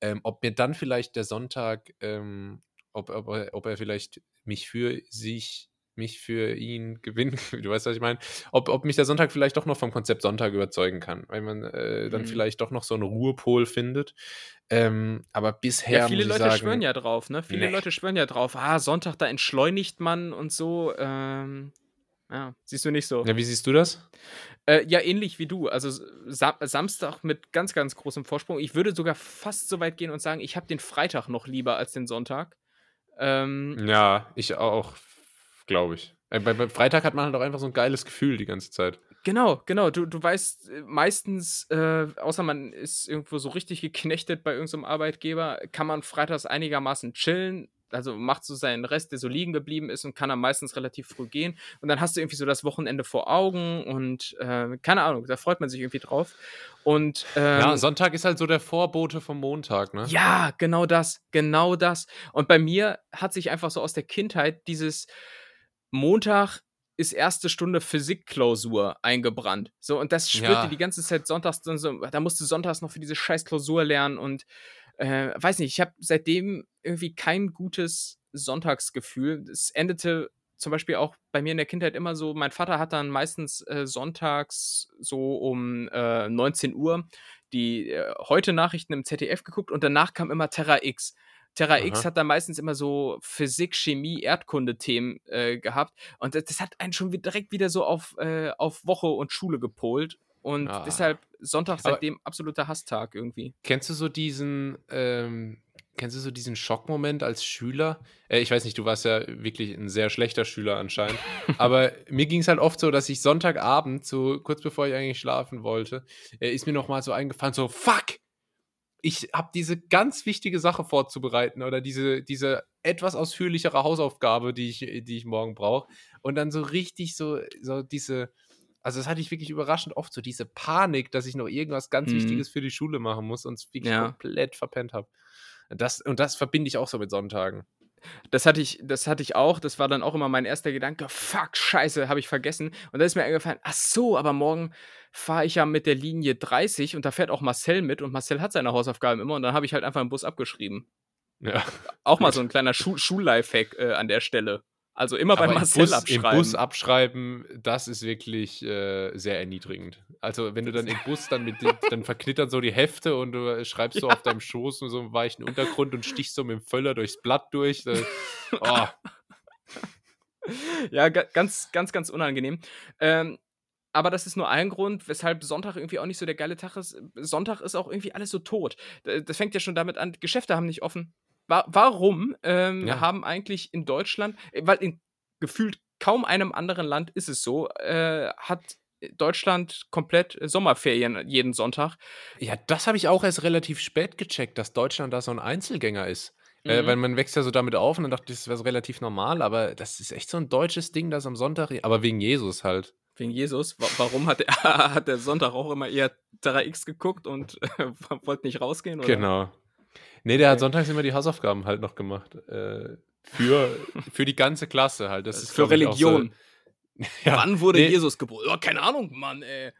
ähm, ob mir dann vielleicht der Sonntag, ähm, ob, ob, er, ob er vielleicht mich für sich, mich für ihn *laughs* gewinnen, du weißt, was ich meine, ob, ob mich der Sonntag vielleicht doch noch vom Konzept Sonntag überzeugen kann, weil man äh, dann Mhm. vielleicht doch noch so einen Ruhepol findet. Ähm, aber bisher Ja, viele Leute sagen, schwören ja drauf, ne? Viele Nee. Leute schwören ja drauf, ah, Sonntag, da entschleunigt man und so. Ähm, ja, siehst du nicht so. Ja, wie siehst du das? Äh, ja, ähnlich wie du. Also Sa Samstag mit ganz, ganz großem Vorsprung. Ich würde sogar fast so weit gehen und sagen, ich habe den Freitag noch lieber als den Sonntag. Ähm, Ja, ich auch, glaube ich. Äh, Bei, beim Freitag hat man halt auch einfach so ein geiles Gefühl die ganze Zeit. Genau, genau. Du, du weißt äh, meistens, äh, außer man ist irgendwo so richtig geknechtet bei irgendeinem Arbeitgeber, kann man freitags einigermaßen chillen. Also macht so seinen Rest, der so liegen geblieben ist und kann dann meistens relativ früh gehen. Und dann hast du irgendwie so das Wochenende vor Augen und äh, keine Ahnung, da freut man sich irgendwie drauf. Und ähm, ja, Sonntag ist halt so der Vorbote vom Montag, ne? ja, genau das, genau das. Und bei mir hat sich einfach so aus der Kindheit dieses Montag ist erste Stunde Physikklausur eingebrannt. So, und das schwirrte Ja. die ganze Zeit sonntags, dann so, da musste sonntags noch für diese scheiß Klausur lernen und äh, weiß nicht, ich habe seitdem irgendwie kein gutes Sonntagsgefühl. Es endete zum Beispiel auch bei mir in der Kindheit immer so, mein Vater hat dann meistens äh, sonntags so um äh, 19 Uhr die äh, heute Nachrichten im ZDF geguckt und danach kam immer Terra X. Terra X Aha. hat dann meistens immer so Physik, Chemie, Erdkunde-Themen äh, gehabt und das, das hat einen schon direkt wieder so auf, äh, auf Woche und Schule gepolt und Ah. deshalb Sonntag Aber- seitdem absoluter Hasstag irgendwie. Kennst du so diesen, ähm, kennst du so diesen Schockmoment als Schüler? Äh, ich weiß nicht, du warst ja wirklich ein sehr schlechter Schüler anscheinend. *laughs* aber mir ging es halt oft so, dass ich Sonntagabend, so kurz bevor ich eigentlich schlafen wollte, äh, ist mir nochmal so eingefallen, so, fuck! Ich habe diese ganz wichtige Sache vorzubereiten oder diese, diese etwas ausführlichere Hausaufgabe, die ich, die ich morgen brauche. Und dann so richtig so, so diese, also das hatte ich wirklich überraschend oft, so diese Panik, dass ich noch irgendwas ganz Mhm. Wichtiges für die Schule machen muss und es wirklich Ja. komplett verpennt habe. Das, und das verbinde ich auch so mit Sonntagen. Das hatte ich, das hatte ich auch. Das war dann auch immer mein erster Gedanke. Fuck, scheiße, habe ich vergessen. Und dann ist mir eingefallen, ach so, aber morgen fahre ich ja mit der Linie 30 und da fährt auch Marcel mit und Marcel hat seine Hausaufgaben immer und dann habe ich halt einfach im Bus abgeschrieben. Ja. Auch mal *laughs* so ein kleiner Schu Schullifehack äh, an der Stelle. Also immer bei Aber Marcel im Bus, abschreiben. Im Bus abschreiben, das ist wirklich äh, sehr erniedrigend. Also wenn du dann im Bus dann mit, dann verknittern so die Hefte und du schreibst so auf deinem Schoß mit so einem weichen Untergrund und stichst so mit dem Völler durchs Blatt durch. Äh, oh, *laughs* ja, ga ganz, ganz, ganz unangenehm. Ähm, aber das ist nur ein Grund, weshalb Sonntag irgendwie auch nicht so der geile Tag ist. Sonntag ist auch irgendwie alles so tot. Das fängt ja schon damit an, Geschäfte haben nicht offen. Warum ähm, ja. haben eigentlich in Deutschland, äh, weil in gefühlt kaum einem anderen Land ist es so, äh, hat Deutschland komplett Sommerferien jeden Sonntag. Ja, das habe ich auch erst relativ spät gecheckt, dass Deutschland da so ein Einzelgänger ist. Äh, mhm. Äh, weil man wächst ja so damit auf und dann dachte ich, das wäre so relativ normal, aber das ist echt so ein deutsches Ding, das am Sonntag, aber wegen Jesus halt. Wegen Jesus? Warum hat der, *laughs* hat der Sonntag auch immer eher Terra X geguckt und äh, *laughs* wollte nicht rausgehen? Oder? Genau. Nee, der hat sonntags immer die Hausaufgaben halt noch gemacht. Äh, für, *laughs* für die ganze Klasse halt. Das ist, für Religion. So, *laughs* ja, Wann wurde nee. Jesus geboren? Oh, keine Ahnung, Mann, ey.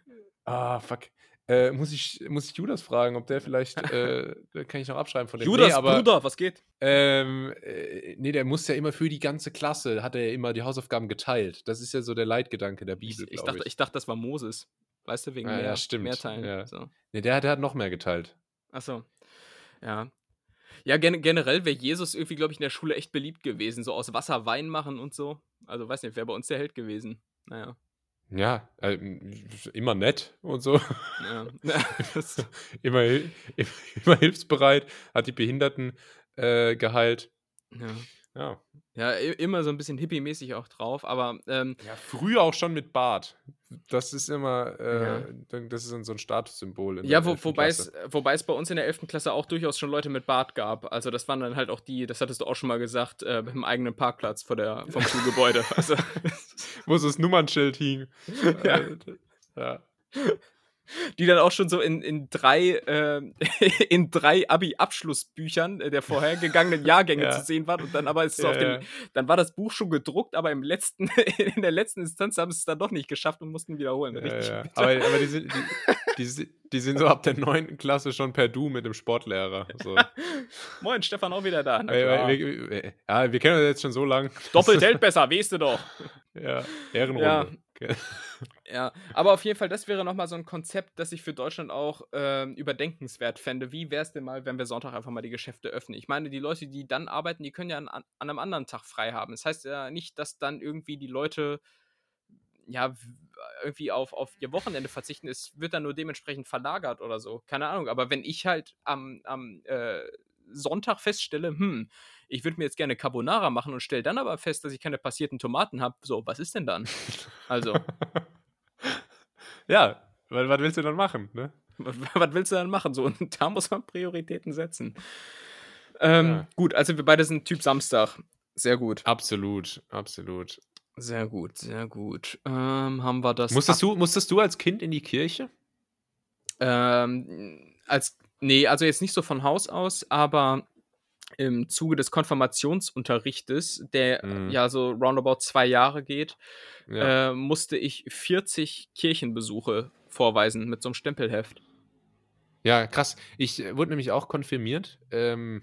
Ah, fuck. Äh, muss, ich, muss ich Judas fragen, ob der vielleicht, äh, *laughs* kann ich noch abschreiben von dem. Judas, nee, aber, Bruder, was geht? Ähm, äh, nee, der muss ja immer für die ganze Klasse, hat er ja immer die Hausaufgaben geteilt. Das ist ja so der Leitgedanke der Bibel, ich, ich dachte, ich. ich dachte, das war Moses. Weißt du, wegen ah, mehr, ja, stimmt. mehr Teilen. Ja. So. Nee, der, der hat noch mehr geteilt. Achso. Ja. Ja, gen generell wäre Jesus irgendwie, glaube ich, in der Schule echt beliebt gewesen. So aus Wasser Wein machen und so. Also, weiß nicht, wäre bei uns der Held gewesen. Naja. Ja, äh, immer nett und so. Ja. *laughs* immer, immer, *laughs* immer, hilfsbereit, hat die Behinderten äh, geheilt. Ja. Ja. Ja, immer so ein bisschen hippie-mäßig auch drauf, aber. Ähm, ja, früher auch schon mit Bart. Das ist immer, äh, ja. das ist so ein Statussymbol. ja, wo, wobei, es, wobei es bei uns in der 11. Klasse auch durchaus schon Leute mit Bart gab. Also, das waren dann halt auch die, das hattest du auch schon mal gesagt, äh, dem eigenen Parkplatz vor der, vom Schulgebäude. *laughs* Also, wo so das Nummernschild hing. ja. ja die dann auch schon so in, in drei, äh, *laughs* in drei Abi-Abschlussbüchern der vorhergegangenen *laughs* Jahrgänge ja. zu sehen waren. Und dann aber ist es ja, auf dem, ja. dann war das Buch schon gedruckt, aber im letzten, *laughs* in der letzten Instanz haben sie es dann doch nicht geschafft und mussten wiederholen. Ja, aber, aber die, sind, die, die, die, sind so ab der neunten Klasse schon per Du mit dem Sportlehrer. So. Moin, Stefan auch wieder da. Wir, wir, ja, wir kennen uns jetzt schon so lang. Doppelt hält besser, weißt du doch. Ja, Ehrenrunde. *laughs* Ja, aber auf jeden Fall, das wäre nochmal so ein Konzept, das ich für Deutschland auch äh, überdenkenswert fände. Wie wäre es denn mal, wenn wir Sonntag einfach mal die Geschäfte öffnen? Ich meine, die Leute, die dann arbeiten, die können ja an, an einem anderen Tag frei haben. Das heißt ja nicht, dass dann irgendwie die Leute ja, irgendwie auf, auf ihr Wochenende verzichten. Es wird dann nur dementsprechend verlagert oder so. Keine Ahnung. Aber wenn ich halt am, am äh, Sonntag feststelle, hm, ich würde mir jetzt gerne Carbonara machen und stelle dann aber fest, dass ich keine passierten Tomaten habe. So, was ist denn dann? Also. *laughs* ja, was, willst du dann machen, ne? Was, was willst du dann machen? So, und da muss man Prioritäten setzen. Ähm, ja. Gut, also wir beide sind Typ Samstag. Sehr gut. Absolut, absolut. Sehr gut, sehr gut. Ähm, haben wir das. Musstest du, musstest du als Kind in die Kirche? Ähm, als, nee, also jetzt nicht so von Haus aus, aber im Zuge des Konfirmationsunterrichtes, der mhm. ja so roundabout zwei Jahre geht, ja. äh, musste ich 40 Kirchenbesuche vorweisen mit so einem Stempelheft. Ja, krass. Ich äh, wurde nämlich auch konfirmiert ähm,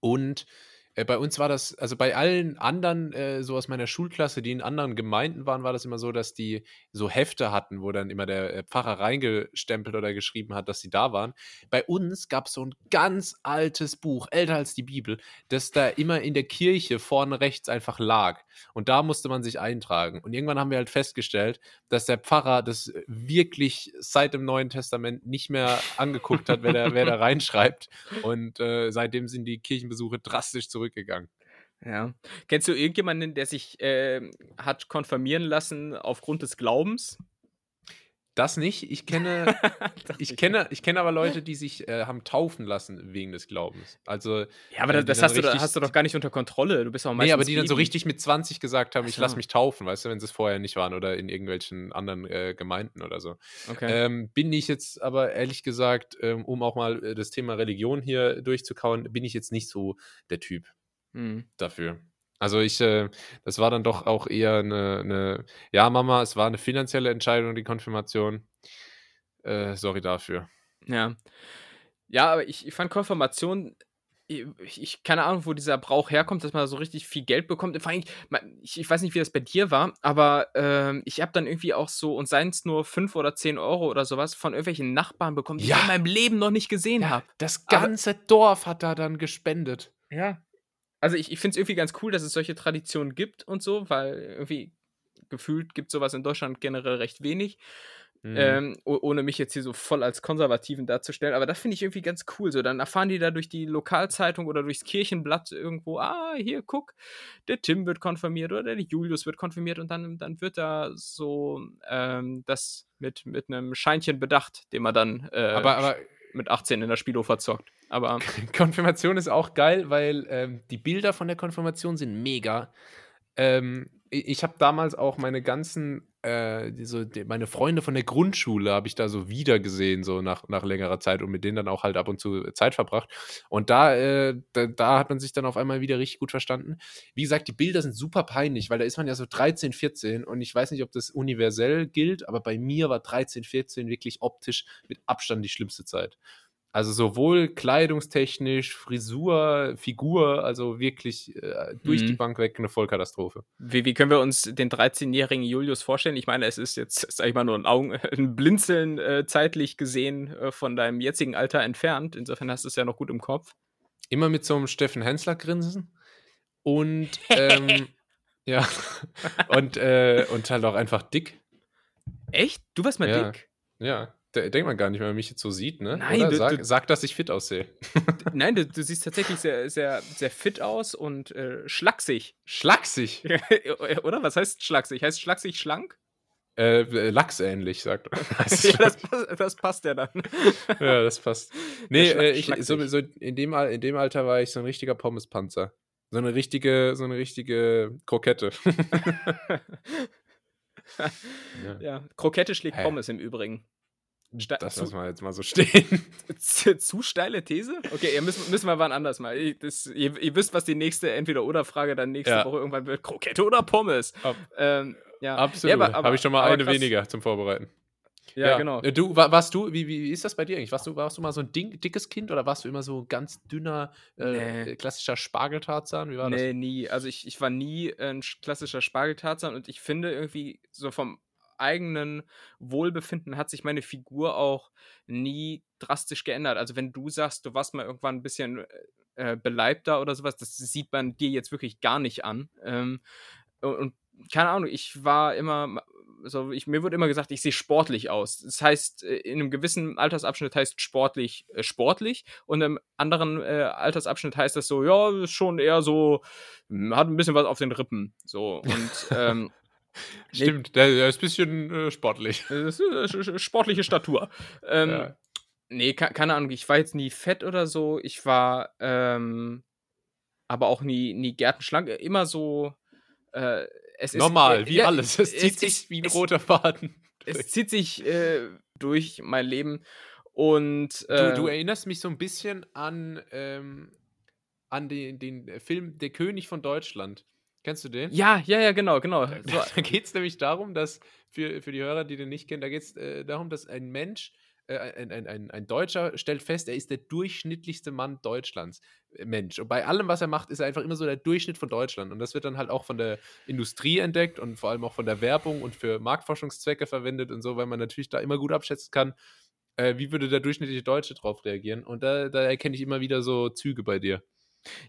und äh, bei uns war das, also bei allen anderen, äh, so aus meiner Schulklasse, die in anderen Gemeinden waren, war das immer so, dass die so Hefte hatten, wo dann immer der äh, Pfarrer reingestempelt oder geschrieben hat, dass sie da waren. Bei uns gab es so ein ganz altes Buch, älter als die Bibel, das da immer in der Kirche vorne rechts einfach lag. Und da musste man sich eintragen. Und irgendwann haben wir halt festgestellt, dass der Pfarrer das wirklich seit dem Neuen Testament nicht mehr angeguckt hat, wer da, wer da *laughs* reinschreibt. Und äh, seitdem sind die Kirchenbesuche drastisch zurück zurückgegangen. Ja. Kennst du irgendjemanden, der sich äh, hat konfirmieren lassen aufgrund des Glaubens? Das nicht. Ich kenne, *laughs* ich kenne, ich kenne aber Leute, die sich äh, haben taufen lassen wegen des Glaubens. Also ja, aber äh, das hast du, hast du doch gar nicht unter Kontrolle. Du bist auch meistens Nee, aber die dann so richtig mit 20 gesagt haben, ich lasse mich taufen, weißt du, wenn sie es vorher nicht waren oder in irgendwelchen anderen äh, Gemeinden oder so. Okay. Ähm, bin ich jetzt aber ehrlich gesagt, ähm, um auch mal äh, das Thema Religion hier durchzukauen, bin ich jetzt nicht so der Typ mhm. dafür. Also ich, äh, das war dann doch auch eher eine, eine, ja, Mama, es war eine finanzielle Entscheidung, die Konfirmation. Äh, sorry dafür. Ja. Ja, aber ich, ich fand Konfirmation, ich, ich, keine Ahnung, wo dieser Brauch herkommt, dass man so richtig viel Geld bekommt. Vor allem, ich, ich weiß nicht, wie das bei dir war, aber äh, ich habe dann irgendwie auch so, und seien es nur 5 oder 10 Euro oder sowas, von irgendwelchen Nachbarn bekommen, die ja. ich in meinem Leben noch nicht gesehen ja, habe. Das ganze aber, Dorf hat da dann gespendet. Ja, also ich, ich finde es irgendwie ganz cool, dass es solche Traditionen gibt und so, weil irgendwie gefühlt gibt sowas in Deutschland generell recht wenig. Mhm. Ähm, oh- ohne mich jetzt hier so voll als Konservativen darzustellen. Aber das finde ich irgendwie ganz cool. So, dann erfahren die da durch die Lokalzeitung oder durchs Kirchenblatt irgendwo, ah, hier, guck, der Tim wird konfirmiert oder der Julius wird konfirmiert und dann, dann wird da so ähm, das mit, mit einem Scheinchen bedacht, den man dann äh, aber, aber mit 18 in der Spielo verzockt. Aber *laughs* Konfirmation ist auch geil, weil ähm, die Bilder von der Konfirmation sind mega. Ähm, ich ich habe damals auch meine ganzen, äh, so, die, meine Freunde von der Grundschule habe ich da so wieder gesehen, so nach, nach längerer Zeit und mit denen dann auch halt ab und zu Zeit verbracht. Und da, äh, da, da hat man sich dann auf einmal wieder richtig gut verstanden. Wie gesagt, die Bilder sind super peinlich, weil da ist man ja so 13, 14 und ich weiß nicht, ob das universell gilt, aber bei mir war 13, 14 wirklich optisch mit Abstand die schlimmste Zeit. Also sowohl kleidungstechnisch, Frisur, Figur, also wirklich äh, durch die Mhm. Bank weg eine Vollkatastrophe. wie, wie können wir uns den 13-jährigen Julius vorstellen? Ich meine, es ist jetzt, sag ich mal, nur ein, Augen, *laughs* ein Blinzeln äh, zeitlich gesehen äh, von deinem jetzigen Alter entfernt. Insofern hast du es ja noch gut im Kopf. Immer mit so einem Steffen Hensler Grinsen und *laughs* ähm, ja *laughs* und äh, und halt auch einfach dick. Echt? Du warst mal Ja. dick? Ja, denkt man gar nicht, wenn man mich jetzt so sieht, ne? Nein, du- Sag, du- sag, dass ich fit aussehe. Nein, du, du siehst tatsächlich sehr, sehr, sehr fit aus und äh, schlaksig. Schlaksig. *laughs* Oder? Was heißt schlaksig? Heißt schlaksig schlank? Äh, Lachsähnlich, sagt *laughs* er. ja, das, das passt ja dann. *laughs* ja, das passt. Nee, Schla- äh, ich, so, so in, dem, in dem Alter war ich so ein richtiger Pommespanzer. So eine richtige, so eine richtige Krokette. ja. ja, Krokette schlägt? Pommes im Übrigen. Ste Das lassen wir jetzt mal so stehen. *laughs* zu, steile These? Okay, ihr müssen, müssen wir wann anders mal. Ich, das, ihr, ihr wisst, was die nächste Entweder-Oder-Frage dann nächste Ja. Woche irgendwann wird. Krokette oder Pommes? Ab- Ähm, ja. Absolut. Ja, Habe ich schon mal eine krass. weniger zum Vorbereiten. Ja, genau. Äh, Du, wa- warst du, wie, wie ist das bei dir eigentlich? Warst du, warst du mal so ein ding, dickes Kind oder warst du immer so ganz dünner, äh, Nee. klassischer Spargeltarzan? Wie war das? Nee, nie. Also ich, ich war nie ein sch- klassischer Spargeltarzan und ich finde irgendwie so vom eigenen Wohlbefinden hat sich meine Figur auch nie drastisch geändert. Also wenn du sagst, du warst mal irgendwann ein bisschen äh, beleibter oder sowas, das sieht man dir jetzt wirklich gar nicht an. Ähm, und, und keine Ahnung, ich war immer, so, ich, mir wurde immer gesagt, ich sehe sportlich aus. Das heißt, äh, in einem gewissen Altersabschnitt heißt sportlich äh, sportlich und im anderen äh, Altersabschnitt heißt das so, ja, ist schon eher so, hm, hat ein bisschen was auf den Rippen. So und *laughs* ähm, Stimmt, der, ist ein bisschen äh, sportlich. das ist, äh, sportliche Statur. Ähm, Ja. Nee, ke- keine Ahnung, ich war jetzt nie fett oder so. Ich war ähm, aber auch nie, nie gärtenschlank. Immer so. Äh, es ist, Normal, äh, wie ja, alles. Es zieht es- sich wie ein es- roter Faden. *laughs* Es zieht sich äh, durch mein Leben. Und. Du, Äh, du erinnerst mich so ein bisschen an, ähm, an den, den Film Der König von Deutschland. Kennst du den? ja, ja, ja, genau, genau. Da, So, *laughs* da geht es nämlich darum, dass, für, für die Hörer, die den nicht kennen, da geht es äh, darum, dass ein Mensch, äh, ein, ein, ein, ein Deutscher stellt fest, er ist der durchschnittlichste Mann Deutschlands. Äh, Mensch. Und bei allem, was er macht, ist er einfach immer so der Durchschnitt von Deutschland. Und das wird dann halt auch von der Industrie entdeckt und vor allem auch von der Werbung und für Marktforschungszwecke verwendet und so, weil man natürlich da immer gut abschätzen kann, äh, wie würde der durchschnittliche Deutsche drauf reagieren. Und da, da erkenne ich immer wieder so Züge bei dir.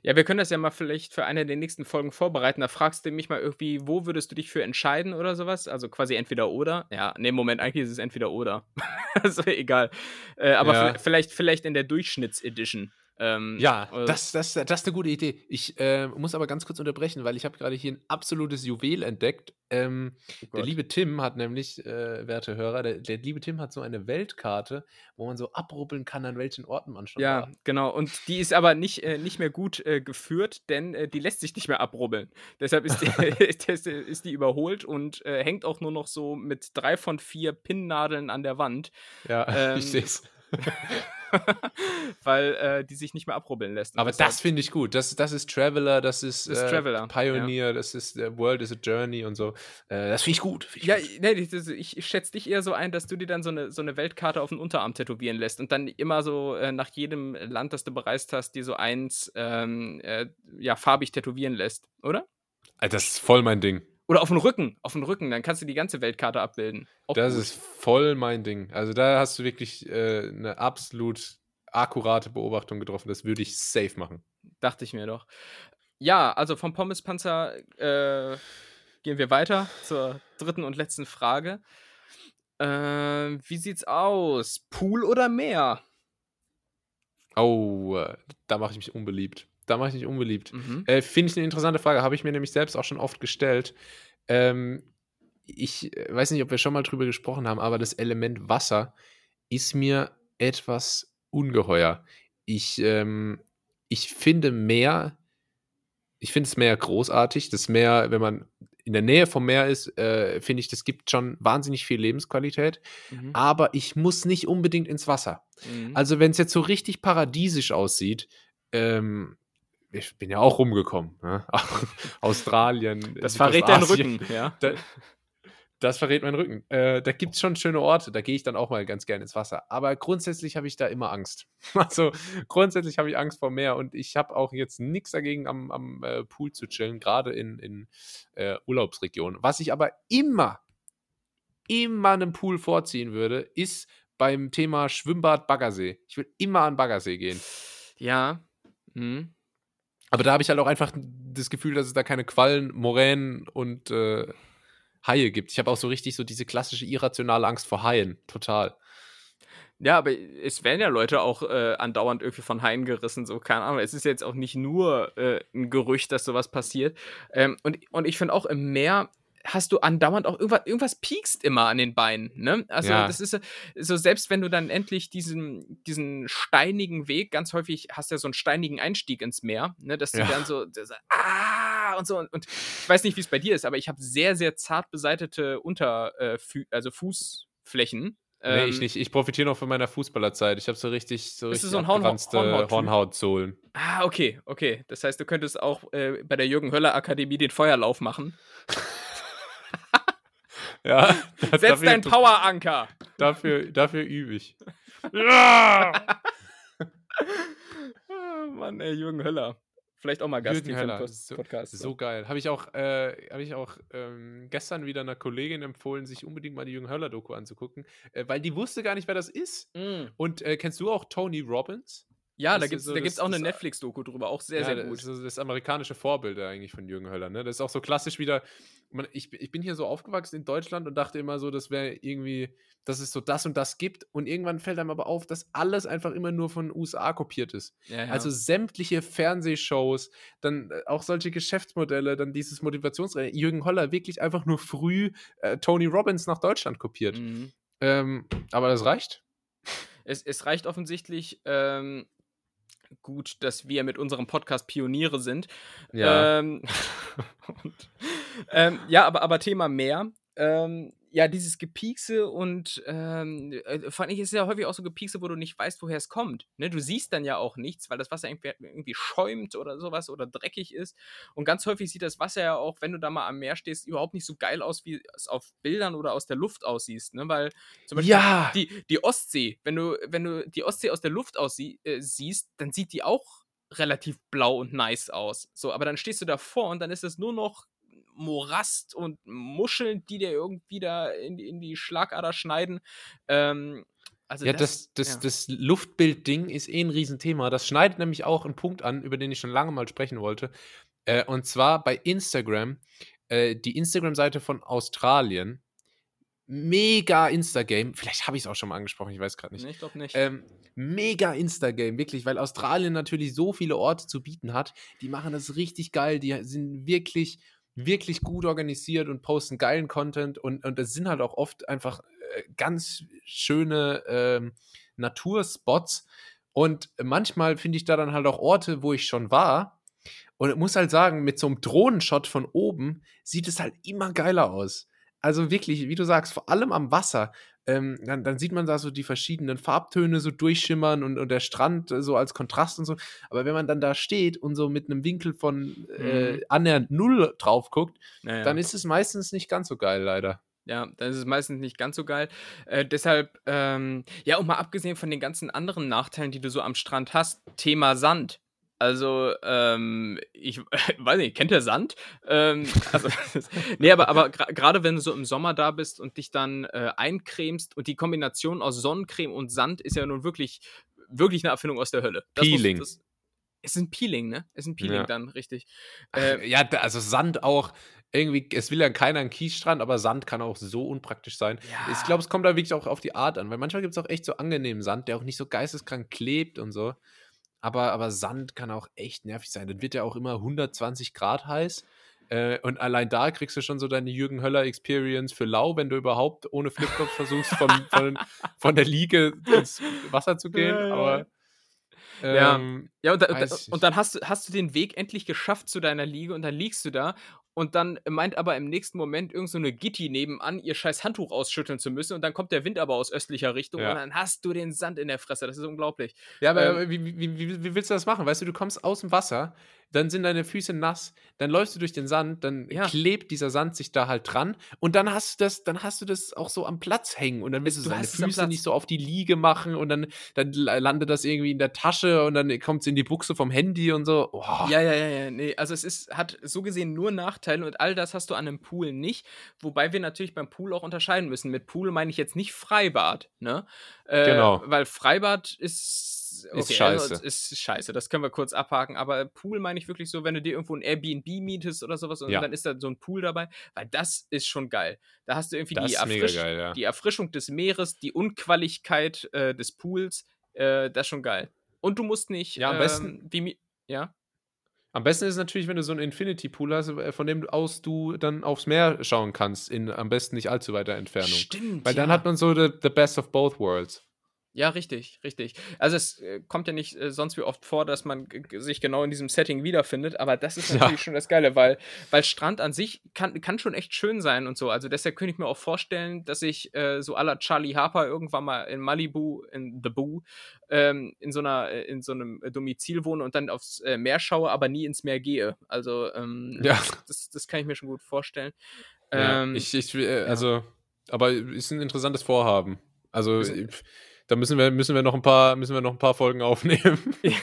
Ja, wir können das ja mal vielleicht für eine der nächsten Folgen vorbereiten. Da fragst du mich mal irgendwie, wo würdest du dich für entscheiden oder sowas? Also quasi entweder oder. Ja, nee, Moment, eigentlich ist es entweder oder. *laughs* also egal. Äh, aber Ja. vi- vielleicht, vielleicht in der Durchschnittsedition. Ähm, Ja, oder- das, das, das ist eine gute Idee. Ich äh, muss aber ganz kurz unterbrechen, weil ich habe gerade hier ein absolutes Juwel entdeckt. Ähm, Oh der liebe Tim hat nämlich, äh, werte Hörer, der, der liebe Tim hat so eine Weltkarte, wo man so abruppeln kann, an welchen Orten man schon Ja, war. genau. Und die ist aber nicht, äh, nicht mehr gut äh, geführt, denn äh, die lässt sich nicht mehr abrubbeln. Deshalb ist die, *laughs* *laughs* ist, die überholt und äh, hängt auch nur noch so mit drei von vier Pinnnadeln an der Wand, Ja, *laughs* Ähm, ich sehe es. *laughs* weil äh, die sich nicht mehr abrubbeln lässt. Aber deshalb- das finde ich gut. Das, das ist Traveler, das ist, Das ist äh, Traveler, Pioneer, das ist äh, World is a Journey und so. Äh, das finde ich gut. find ich Ja, gut. nee, ich, ich, schätze dich eher so ein, dass du dir dann so eine, so eine Weltkarte auf den Unterarm tätowieren lässt und dann immer so äh, nach jedem Land, das du bereist hast, dir so eins ähm, äh, ja, farbig tätowieren lässt, oder? Alter, das ist voll mein Ding. Oder auf den Rücken, auf den Rücken, dann kannst du die ganze Weltkarte abbilden. Auch Das gut. ist voll mein Ding. Also da hast du wirklich äh, eine absolut akkurate Beobachtung getroffen. Das würde ich safe machen. Dachte ich mir doch. Ja, also vom Pommespanzer, äh, gehen wir weiter zur dritten und letzten Frage. Äh, wie sieht's aus? Pool oder Meer? Oh, da mache ich mich unbeliebt. Da mache ich mich unbeliebt. Mhm. Äh, Finde ich eine interessante Frage. Habe ich mir nämlich selbst auch schon oft gestellt. Ähm, ich äh, weiß nicht, ob wir schon mal drüber gesprochen haben, aber das Element Wasser ist mir etwas ungeheuer. Ich, ähm, ich finde Meer, ich finde das Meer großartig. Das Meer, wenn man in der Nähe vom Meer ist, äh, finde ich, das gibt schon wahnsinnig viel Lebensqualität. Mhm. Aber ich muss nicht unbedingt ins Wasser. Mhm. Also, wenn es jetzt so richtig paradiesisch aussieht, ähm, ich bin ja auch rumgekommen. Ne? *laughs* Australien. das verrät deinen. Rücken, ja. Da, das verrät meinen Rücken. Äh, da gibt es schon schöne Orte, da gehe ich dann auch mal ganz gerne ins Wasser. Aber grundsätzlich habe ich da immer Angst. *laughs* Also grundsätzlich habe ich Angst vor Meer und ich habe auch jetzt nichts dagegen, am, am äh, Pool zu chillen, gerade in, in äh, Urlaubsregionen. Was ich aber immer, immer einem Pool vorziehen würde, ist beim Thema Schwimmbad Baggersee. Ich will immer an Baggersee gehen. Ja. Mhm. Aber da habe ich halt auch einfach das Gefühl, dass es da keine Quallen, Moränen und äh, Haie gibt. Ich habe auch so richtig so diese klassische irrationale Angst vor Haien. Total. Ja, aber es werden ja Leute auch äh, andauernd irgendwie von Haien gerissen, so keine Ahnung. Es ist jetzt auch nicht nur äh, ein Gerücht, dass sowas passiert. Ähm, und, und ich finde auch im Meer hast du andauernd auch irgendwas, irgendwas piekst immer an den Beinen, ne? Also Ja. das ist äh, so, selbst wenn du dann endlich diesen, diesen steinigen Weg, ganz häufig hast du ja so einen steinigen Einstieg ins Meer, ne? Dass du Ja. dann so, so ah und so und, und ich weiß nicht, wie es bei dir ist, aber ich habe sehr, sehr zart beseitete Unter, äh, also Fußflächen. nee, ich Ähm, nicht. Ich profitiere noch von meiner Fußballerzeit. Ich habe so richtig, so richtig so ein Hornhaut- abgeranzte Hornhaut-Typ? Hornhautsohlen. Ah, okay, okay. Das heißt, du könntest auch äh, bei der Jürgen Höller Akademie den Feuerlauf machen. *laughs* *laughs* Ja, Setz dafür, deinen Poweranker! dafür, dafür übe ich. *laughs* Ja! Ah, Mann, ey, Jürgen Höller. Vielleicht auch mal Gast Jürgen Höller, das so- Podcast. So geil. Habe ich auch, äh, habe ich auch ähm, gestern wieder einer Kollegin empfohlen, sich unbedingt mal die Jürgen Höller-Doku anzugucken, äh, weil die wusste gar nicht, wer das ist. Mm. Und äh, kennst du auch Tony Robbins? Ja, Das da ist gibt es so da das- gibt's auch eine das- Netflix-Doku drüber, auch sehr, ja, sehr das gut. ist so das amerikanische Vorbild eigentlich von Jürgen Höller. Ne? Das ist auch so klassisch wieder. Man, ich, ich bin hier so aufgewachsen in Deutschland und dachte immer so, das wäre irgendwie, dass es so das und das gibt. Und irgendwann fällt einem aber auf, dass alles einfach immer nur von USA kopiert ist. Ja, ja. Also sämtliche Fernsehshows, dann äh, auch solche Geschäftsmodelle, dann dieses Motivationsrennen. Jürgen Höller wirklich einfach nur früh äh, Tony Robbins nach Deutschland kopiert. Mhm. Ähm, aber das reicht. es, es reicht offensichtlich ähm, gut, dass wir mit unserem Podcast Pioniere sind. Ja. Ähm, *laughs* und, ähm, ja, aber, aber Thema Meer. Ähm, ja, dieses Gepiekse und ähm, äh, vor allem ist es ja häufig auch so Gepiekse, wo du nicht weißt, woher es kommt. Ne? Du siehst dann ja auch nichts, weil das Wasser irgendwie, schäumt oder sowas oder dreckig ist. Und ganz häufig sieht das Wasser ja auch, wenn du da mal am Meer stehst, überhaupt nicht so geil aus, wie es auf Bildern oder aus der Luft aussiehst. Ne? Weil zum Beispiel Ja. die, die Ostsee, wenn du, wenn du die Ostsee aus der Luft aussie äh, siehst, dann sieht die auch relativ blau und nice aus. So, aber dann stehst du davor und dann ist es nur noch Morast und Muscheln, die dir irgendwie da in, die- in die Schlagader schneiden. Ähm, also Ja, das, das, ja. das Luftbild-Ding ist eh ein Riesenthema. Das schneidet nämlich auch einen Punkt an, über den ich schon lange mal sprechen wollte. Äh, und zwar bei Instagram, äh, die Instagram-Seite von Australien. Mega Instagame. Vielleicht habe ich es auch schon mal angesprochen, ich weiß gerade nicht. Nee, ich glaube nicht. Ähm, mega Instagame, wirklich, weil Australien natürlich so viele Orte zu bieten hat. Die machen das richtig geil. Die sind wirklich, wirklich gut organisiert und posten geilen Content. Und, und es sind halt auch oft einfach äh, ganz schöne ähm, Naturspots. Und manchmal finde ich da dann halt auch Orte, wo ich schon war. Und ich muss halt sagen, mit so einem Drohnenshot von oben sieht es halt immer geiler aus. Also wirklich, wie du sagst, vor allem am Wasser. Ähm, dann, dann sieht man da so die verschiedenen Farbtöne so durchschimmern und, und der Strand äh, so als Kontrast und so. Aber wenn man dann da steht und so mit einem Winkel von äh, Mhm. annähernd null drauf guckt, Naja. dann ist es meistens nicht ganz so geil, leider. Ja, dann ist es meistens nicht ganz so geil. Äh, deshalb, ähm, ja, und mal abgesehen von den ganzen anderen Nachteilen, die du so am Strand hast, Thema Sand. Also, ähm, ich *laughs* weiß nicht, kennt ihr Sand? Ähm, also, *laughs* nee, aber, aber gerade wenn du so im Sommer da bist und dich dann äh, eincremst und die Kombination aus Sonnencreme und Sand ist ja nun wirklich, wirklich eine Erfindung aus der Hölle. Das muss- Peeling. das, es ist ein Peeling, ne? Es ist ein Peeling Ja. dann, richtig. Ach, Äh, ja, also Sand auch. irgendwie, es will ja keiner einen Kiesstrand, aber Sand kann auch so unpraktisch sein. Ja. Ich glaube, es kommt da wirklich auch auf die Art an, weil manchmal gibt es auch echt so angenehmen Sand, der auch nicht so geisteskrank klebt und so. Aber, aber Sand kann auch echt nervig sein. Dann wird ja auch immer 120 Grad heiß. Äh, und allein da kriegst du schon so deine Jürgen Höller Experience für lau, wenn du überhaupt ohne Flipflops versuchst, von, *laughs* von, von der Liege ins Wasser zu gehen. Aber Ja. ähm, Ja, und, da, und dann hast du, hast du den Weg endlich geschafft zu deiner Liege und dann liegst du da und dann meint aber im nächsten Moment irgend so eine Gitti nebenan, ihr scheiß Handtuch ausschütteln zu müssen und dann kommt der Wind aber aus östlicher Richtung Ja. und dann hast du den Sand in der Fresse. Das ist unglaublich. Ja, aber Ähm, wie, wie, wie, wie willst du das machen? Weißt du, du kommst aus dem Wasser, dann sind deine Füße nass, dann läufst du durch den Sand, dann Ja. klebt dieser Sand sich da halt dran und dann hast du das, dann hast du das auch so am Platz hängen und dann willst du, Du deine Füße nicht so auf die Liege machen und dann, dann landet das irgendwie in der Tasche und dann kommt es in die Buchse vom Handy und so. Oh. Ja, ja, ja, ja. Nee, also es ist, hat so gesehen nur Nachteile und all das hast du an einem Pool nicht. Wobei wir natürlich beim Pool auch unterscheiden müssen. Mit Pool meine ich jetzt nicht Freibad, ne? Äh, Genau. Weil Freibad ist. Ist also scheiße. ist scheiße, das können wir kurz abhaken. Aber Pool meine ich wirklich so, wenn du dir irgendwo ein Airbnb mietest oder sowas und Ja. dann ist da so ein Pool dabei, weil das ist schon geil. Da hast du irgendwie die, Erfrisch geil, ja. die Erfrischung des Meeres, die Unqualligkeit äh, des Pools, äh, das ist schon geil. Und du musst nicht. Ja, am besten- Ähm, wie, mi- ja. Am besten ist es natürlich, wenn du so einen Infinity Pool hast, äh, von dem aus du dann aufs Meer schauen kannst, in am besten nicht allzu weiter Entfernung. Stimmt. Weil dann ja. hat man so the, the best of both worlds. Ja, richtig, richtig. Also es äh, kommt ja nicht äh, sonst wie oft vor, dass man sich genau in diesem Setting wiederfindet, aber das ist Ja. natürlich schon das Geile, weil, weil Strand an sich kann, kann schon echt schön sein und so. Also deshalb könnte ich mir auch vorstellen, dass ich äh, so aller Charlie Harper irgendwann mal in Malibu, in The Boo, ähm, in so einer, äh, in so einem Domizil wohne und dann aufs Meer schaue, aber nie ins Meer gehe. Also ähm, Ja. das, das kann ich mir schon gut vorstellen. Ja, Ähm, ich, ich, äh, also, aber ist ein interessantes Vorhaben. Also, Ist- äh, da müssen wir, müssen wir noch ein paar, müssen wir noch ein paar Folgen aufnehmen. *laughs*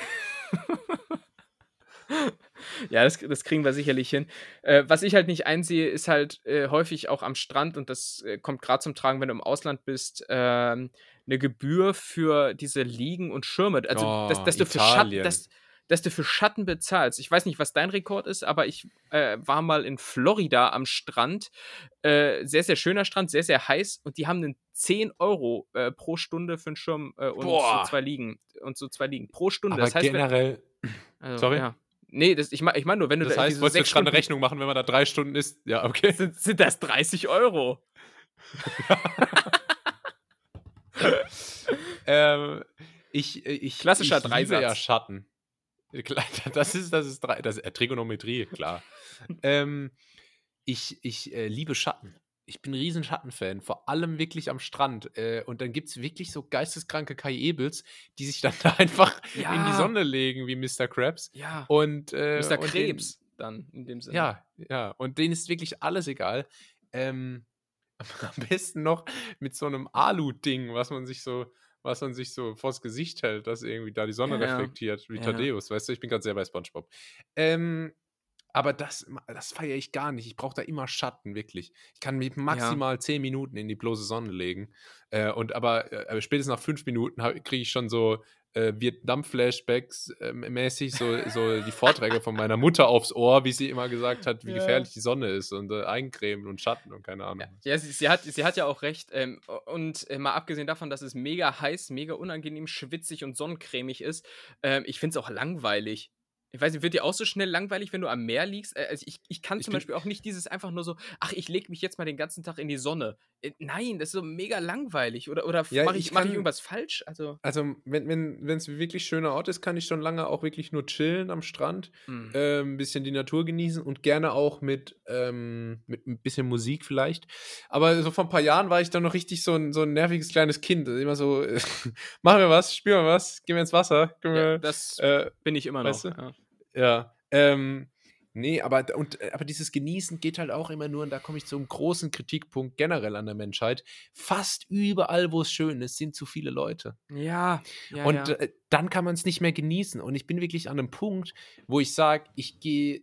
Ja, das, das kriegen wir sicherlich hin. Äh, was ich halt nicht einsehe, ist halt äh, häufig auch am Strand, und das äh, kommt gerade zum Tragen, wenn du im Ausland bist, ähm, eine Gebühr für diese Liegen und Schirme. Also, Oh, dass, dass, du für Schatten, Italien. dass, dass du für Schatten bezahlst. Ich weiß nicht, was dein Rekord ist, aber ich äh, war mal in Florida am Strand. Äh, sehr, sehr schöner Strand, sehr, sehr heiß. Und die haben einen 10 Euro äh, pro Stunde für einen Schirm äh, und Boah. so zwei Liegen. Und so zwei Liegen. Pro Stunde. Aber das heißt, wenn, generell, *clears throat* also, sorry? Ja. Nee, das, ich meine ich mein nur, wenn du das da heißt, irgendwie wolltest du jetzt gerade eine Rechnung machen, wenn man da drei Stunden ist? Ja, okay. sind, sind das 30 Euro. *laughs* ähm, ich, ich, Klassischer ich liebe ja Dreisatz. Schatten. Klar, *laughs* Das ist, das ist drei, das ist äh, Trigonometrie, klar. ähm, ich ich äh, liebe Schatten. Ich bin ein riesen Schattenfan, vor allem wirklich am Strand. Äh, und dann gibt es wirklich so geisteskranke Kai Ebels, die sich dann *laughs* da einfach in die Ja. Sonne legen, wie Mr. Krabs. Ja. Und, äh, Mr. und Krebs dann in dem Den, Sinne. ja, ja. Und denen ist wirklich alles egal. Ähm, *laughs* am besten noch mit so einem Alu-Ding, was man sich so, was man sich so vors Gesicht hält, dass irgendwie da die Sonne Ja, ja. reflektiert, wie Ja. Thaddeus, weißt du, ich bin gerade sehr bei Spongebob. Ähm, aber das, das feiere ich gar nicht. Ich brauche da immer Schatten, wirklich. Ich kann mich maximal zehn Minuten in die bloße Sonne legen. Äh, und aber äh, spätestens nach fünf Minuten kriege ich schon so äh, Vietnam-Flashbacks äh, mäßig, so, so die Vorträge von meiner Mutter aufs Ohr, wie sie immer gesagt hat, wie Ja. gefährlich die Sonne ist und äh, Eincremen und Schatten und keine Ahnung. Ja, sie, sie, hat, sie hat ja auch recht. Ähm, und äh, mal abgesehen davon, dass es mega heiß, mega unangenehm, schwitzig und sonnencremig ist, ähm, ich finde es auch langweilig. Ich weiß nicht, wird dir auch so schnell langweilig, wenn du am Meer liegst? Äh, Also ich, ich kann Ich zum Beispiel auch nicht dieses einfach nur so, ach, ich lege mich jetzt mal den ganzen Tag in die Sonne. Äh, nein, das ist so mega langweilig. Oder, oder Ja, mache ich, ich mach ich irgendwas falsch? Also, Also, wenn es wenn, ein wirklich schöner Ort ist, kann ich schon lange auch wirklich nur chillen am Strand, hm. äh, ein bisschen die Natur genießen und gerne auch mit, ähm, mit ein bisschen Musik vielleicht. Aber so vor ein paar Jahren war ich dann noch richtig so ein, so ein nerviges kleines Kind. Also immer so, *laughs* machen wir was, spielen wir was, gehen wir ins Wasser. Ja, das äh, bin ich immer noch. weißt du? Ja. Ja, ähm, nee, aber, und, äh, aber dieses Genießen geht halt auch immer nur, und da komme ich zum großen Kritikpunkt generell an der Menschheit. Fast überall, wo es schön ist, sind zu viele Leute. Ja, ja, und ja. Äh, dann kann man es nicht mehr genießen. Und ich bin wirklich an einem Punkt, wo ich sage, ich gehe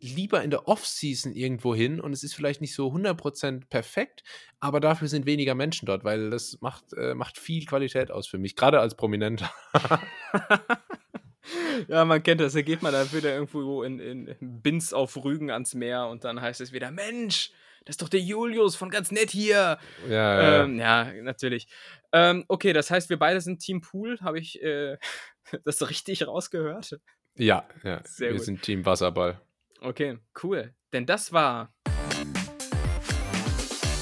lieber in der Off-Season irgendwo hin und es ist vielleicht nicht so 100% perfekt, aber dafür sind weniger Menschen dort, weil das macht, äh, macht viel Qualität aus für mich, gerade als Prominenter. *laughs* *laughs* *laughs* ja, man kennt das. Da geht man dann wieder irgendwo in, in Binz auf Rügen ans Meer und dann heißt es wieder: Mensch, das ist doch der Julius von ganz nett hier. Ja, Ähm, ja natürlich. Ähm, okay, das heißt, wir beide sind Team Pool. Habe ich äh, *laughs* das richtig rausgehört? ja, ja. Sehr wir gut. sind Team Wasserball. Okay, cool. Denn das war.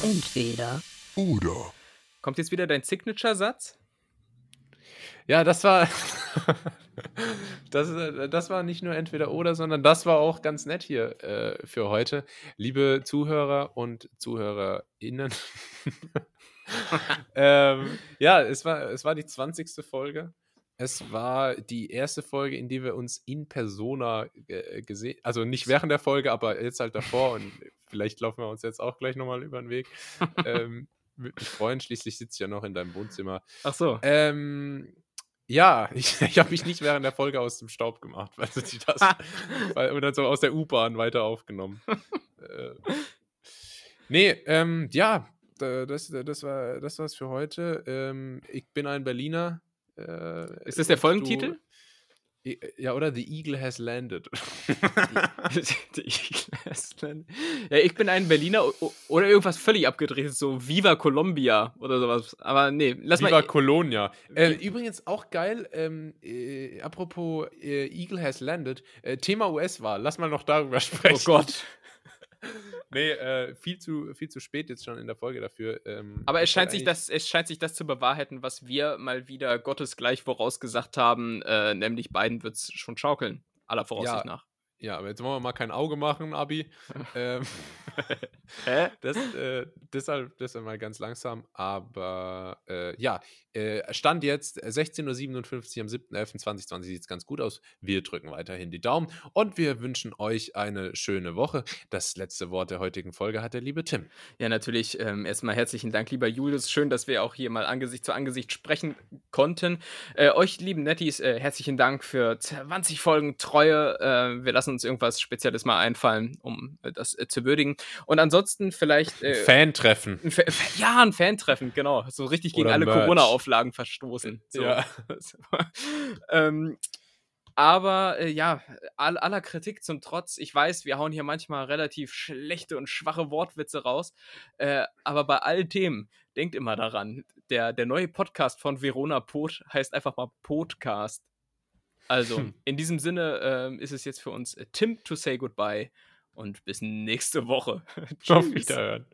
Entweder Oder. Kommt jetzt wieder dein Signature-Satz? Ja, das war. *laughs* das, äh, das war nicht nur entweder oder, sondern das war auch ganz nett hier äh, für heute. Liebe Zuhörer und ZuhörerInnen. *laughs* ähm, ja, es war, es war die 20. Folge. Es war die erste Folge, in die wir uns in Persona äh, gesehen, also nicht während der Folge, aber jetzt halt davor und vielleicht laufen wir uns jetzt auch gleich nochmal über den Weg. *laughs* ähm, würde mich freuen, schließlich sitzt ja noch in deinem Wohnzimmer. Ach so. Ähm, ja, *laughs* ich, ich habe mich nicht während der Folge aus dem Staub gemacht, weil sie das *laughs* weil, und dann so aus der U-Bahn weiter aufgenommen. äh, nee, ähm, ja, da- das, das war das war's für heute. Ähm, ich bin ein Berliner. Äh, Ist das der Folgentitel? Du, ja, oder The Eagle has landed. Der Igel ist dann- ja, ich bin ein Berliner oder irgendwas völlig abgedrehtes, so Viva Colombia oder sowas. Aber nee, lass Viva mal. Colonia. Äh, übrigens auch geil, ähm, äh, apropos äh, Eagle has landed, äh, Thema US-Wahl, lass mal noch darüber *laughs* sprechen. Oh Gott. *laughs* Nee, äh, viel, zu, viel zu spät jetzt schon in der Folge dafür. Ähm, Aber es scheint, sich das, es scheint sich das zu bewahrheiten, was wir mal wieder gottesgleich vorausgesagt haben, äh, nämlich Biden wird es schon schaukeln. Aller Voraussicht Ja. nach. Ja, aber jetzt wollen wir mal kein Auge machen, Abi. *laughs* ähm, Hä? *laughs* das, äh, deshalb, deshalb mal ganz langsam. Aber äh, ja, äh, Stand jetzt äh, 16.57 Uhr am 7.11.2020 sieht es ganz gut aus. Wir drücken weiterhin die Daumen und wir wünschen euch eine schöne Woche. Das letzte Wort der heutigen Folge hat der liebe Tim. Ja, natürlich. Ähm, erstmal herzlichen Dank, lieber Julius. Schön, dass wir auch hier mal Angesicht zu Angesicht sprechen konnten. Äh, euch, lieben Netties, äh, herzlichen Dank für 20 Folgen Treue. Äh, wir lassen uns irgendwas Spezielles mal einfallen, um äh, das äh, zu würdigen. Und ansonsten vielleicht. Äh, Fan-Treffen. ein Fa *laughs* ja, ein Fan-Treffen, genau. So richtig gegen Oder alle Merch. Corona-Auflagen verstoßen. So. Ja. *laughs* ähm, aber äh, ja, all, aller Kritik zum Trotz, ich weiß, wir hauen hier manchmal relativ schlechte und schwache Wortwitze raus, äh, aber bei all dem, denkt immer daran, der, der neue Podcast von Verona Pot heißt einfach mal Podcast. Also, Hm. in diesem Sinne ähm, ist es jetzt für uns äh, Tim to say goodbye und bis nächste Woche. *laughs* Auf Tschüss. Wiederhören.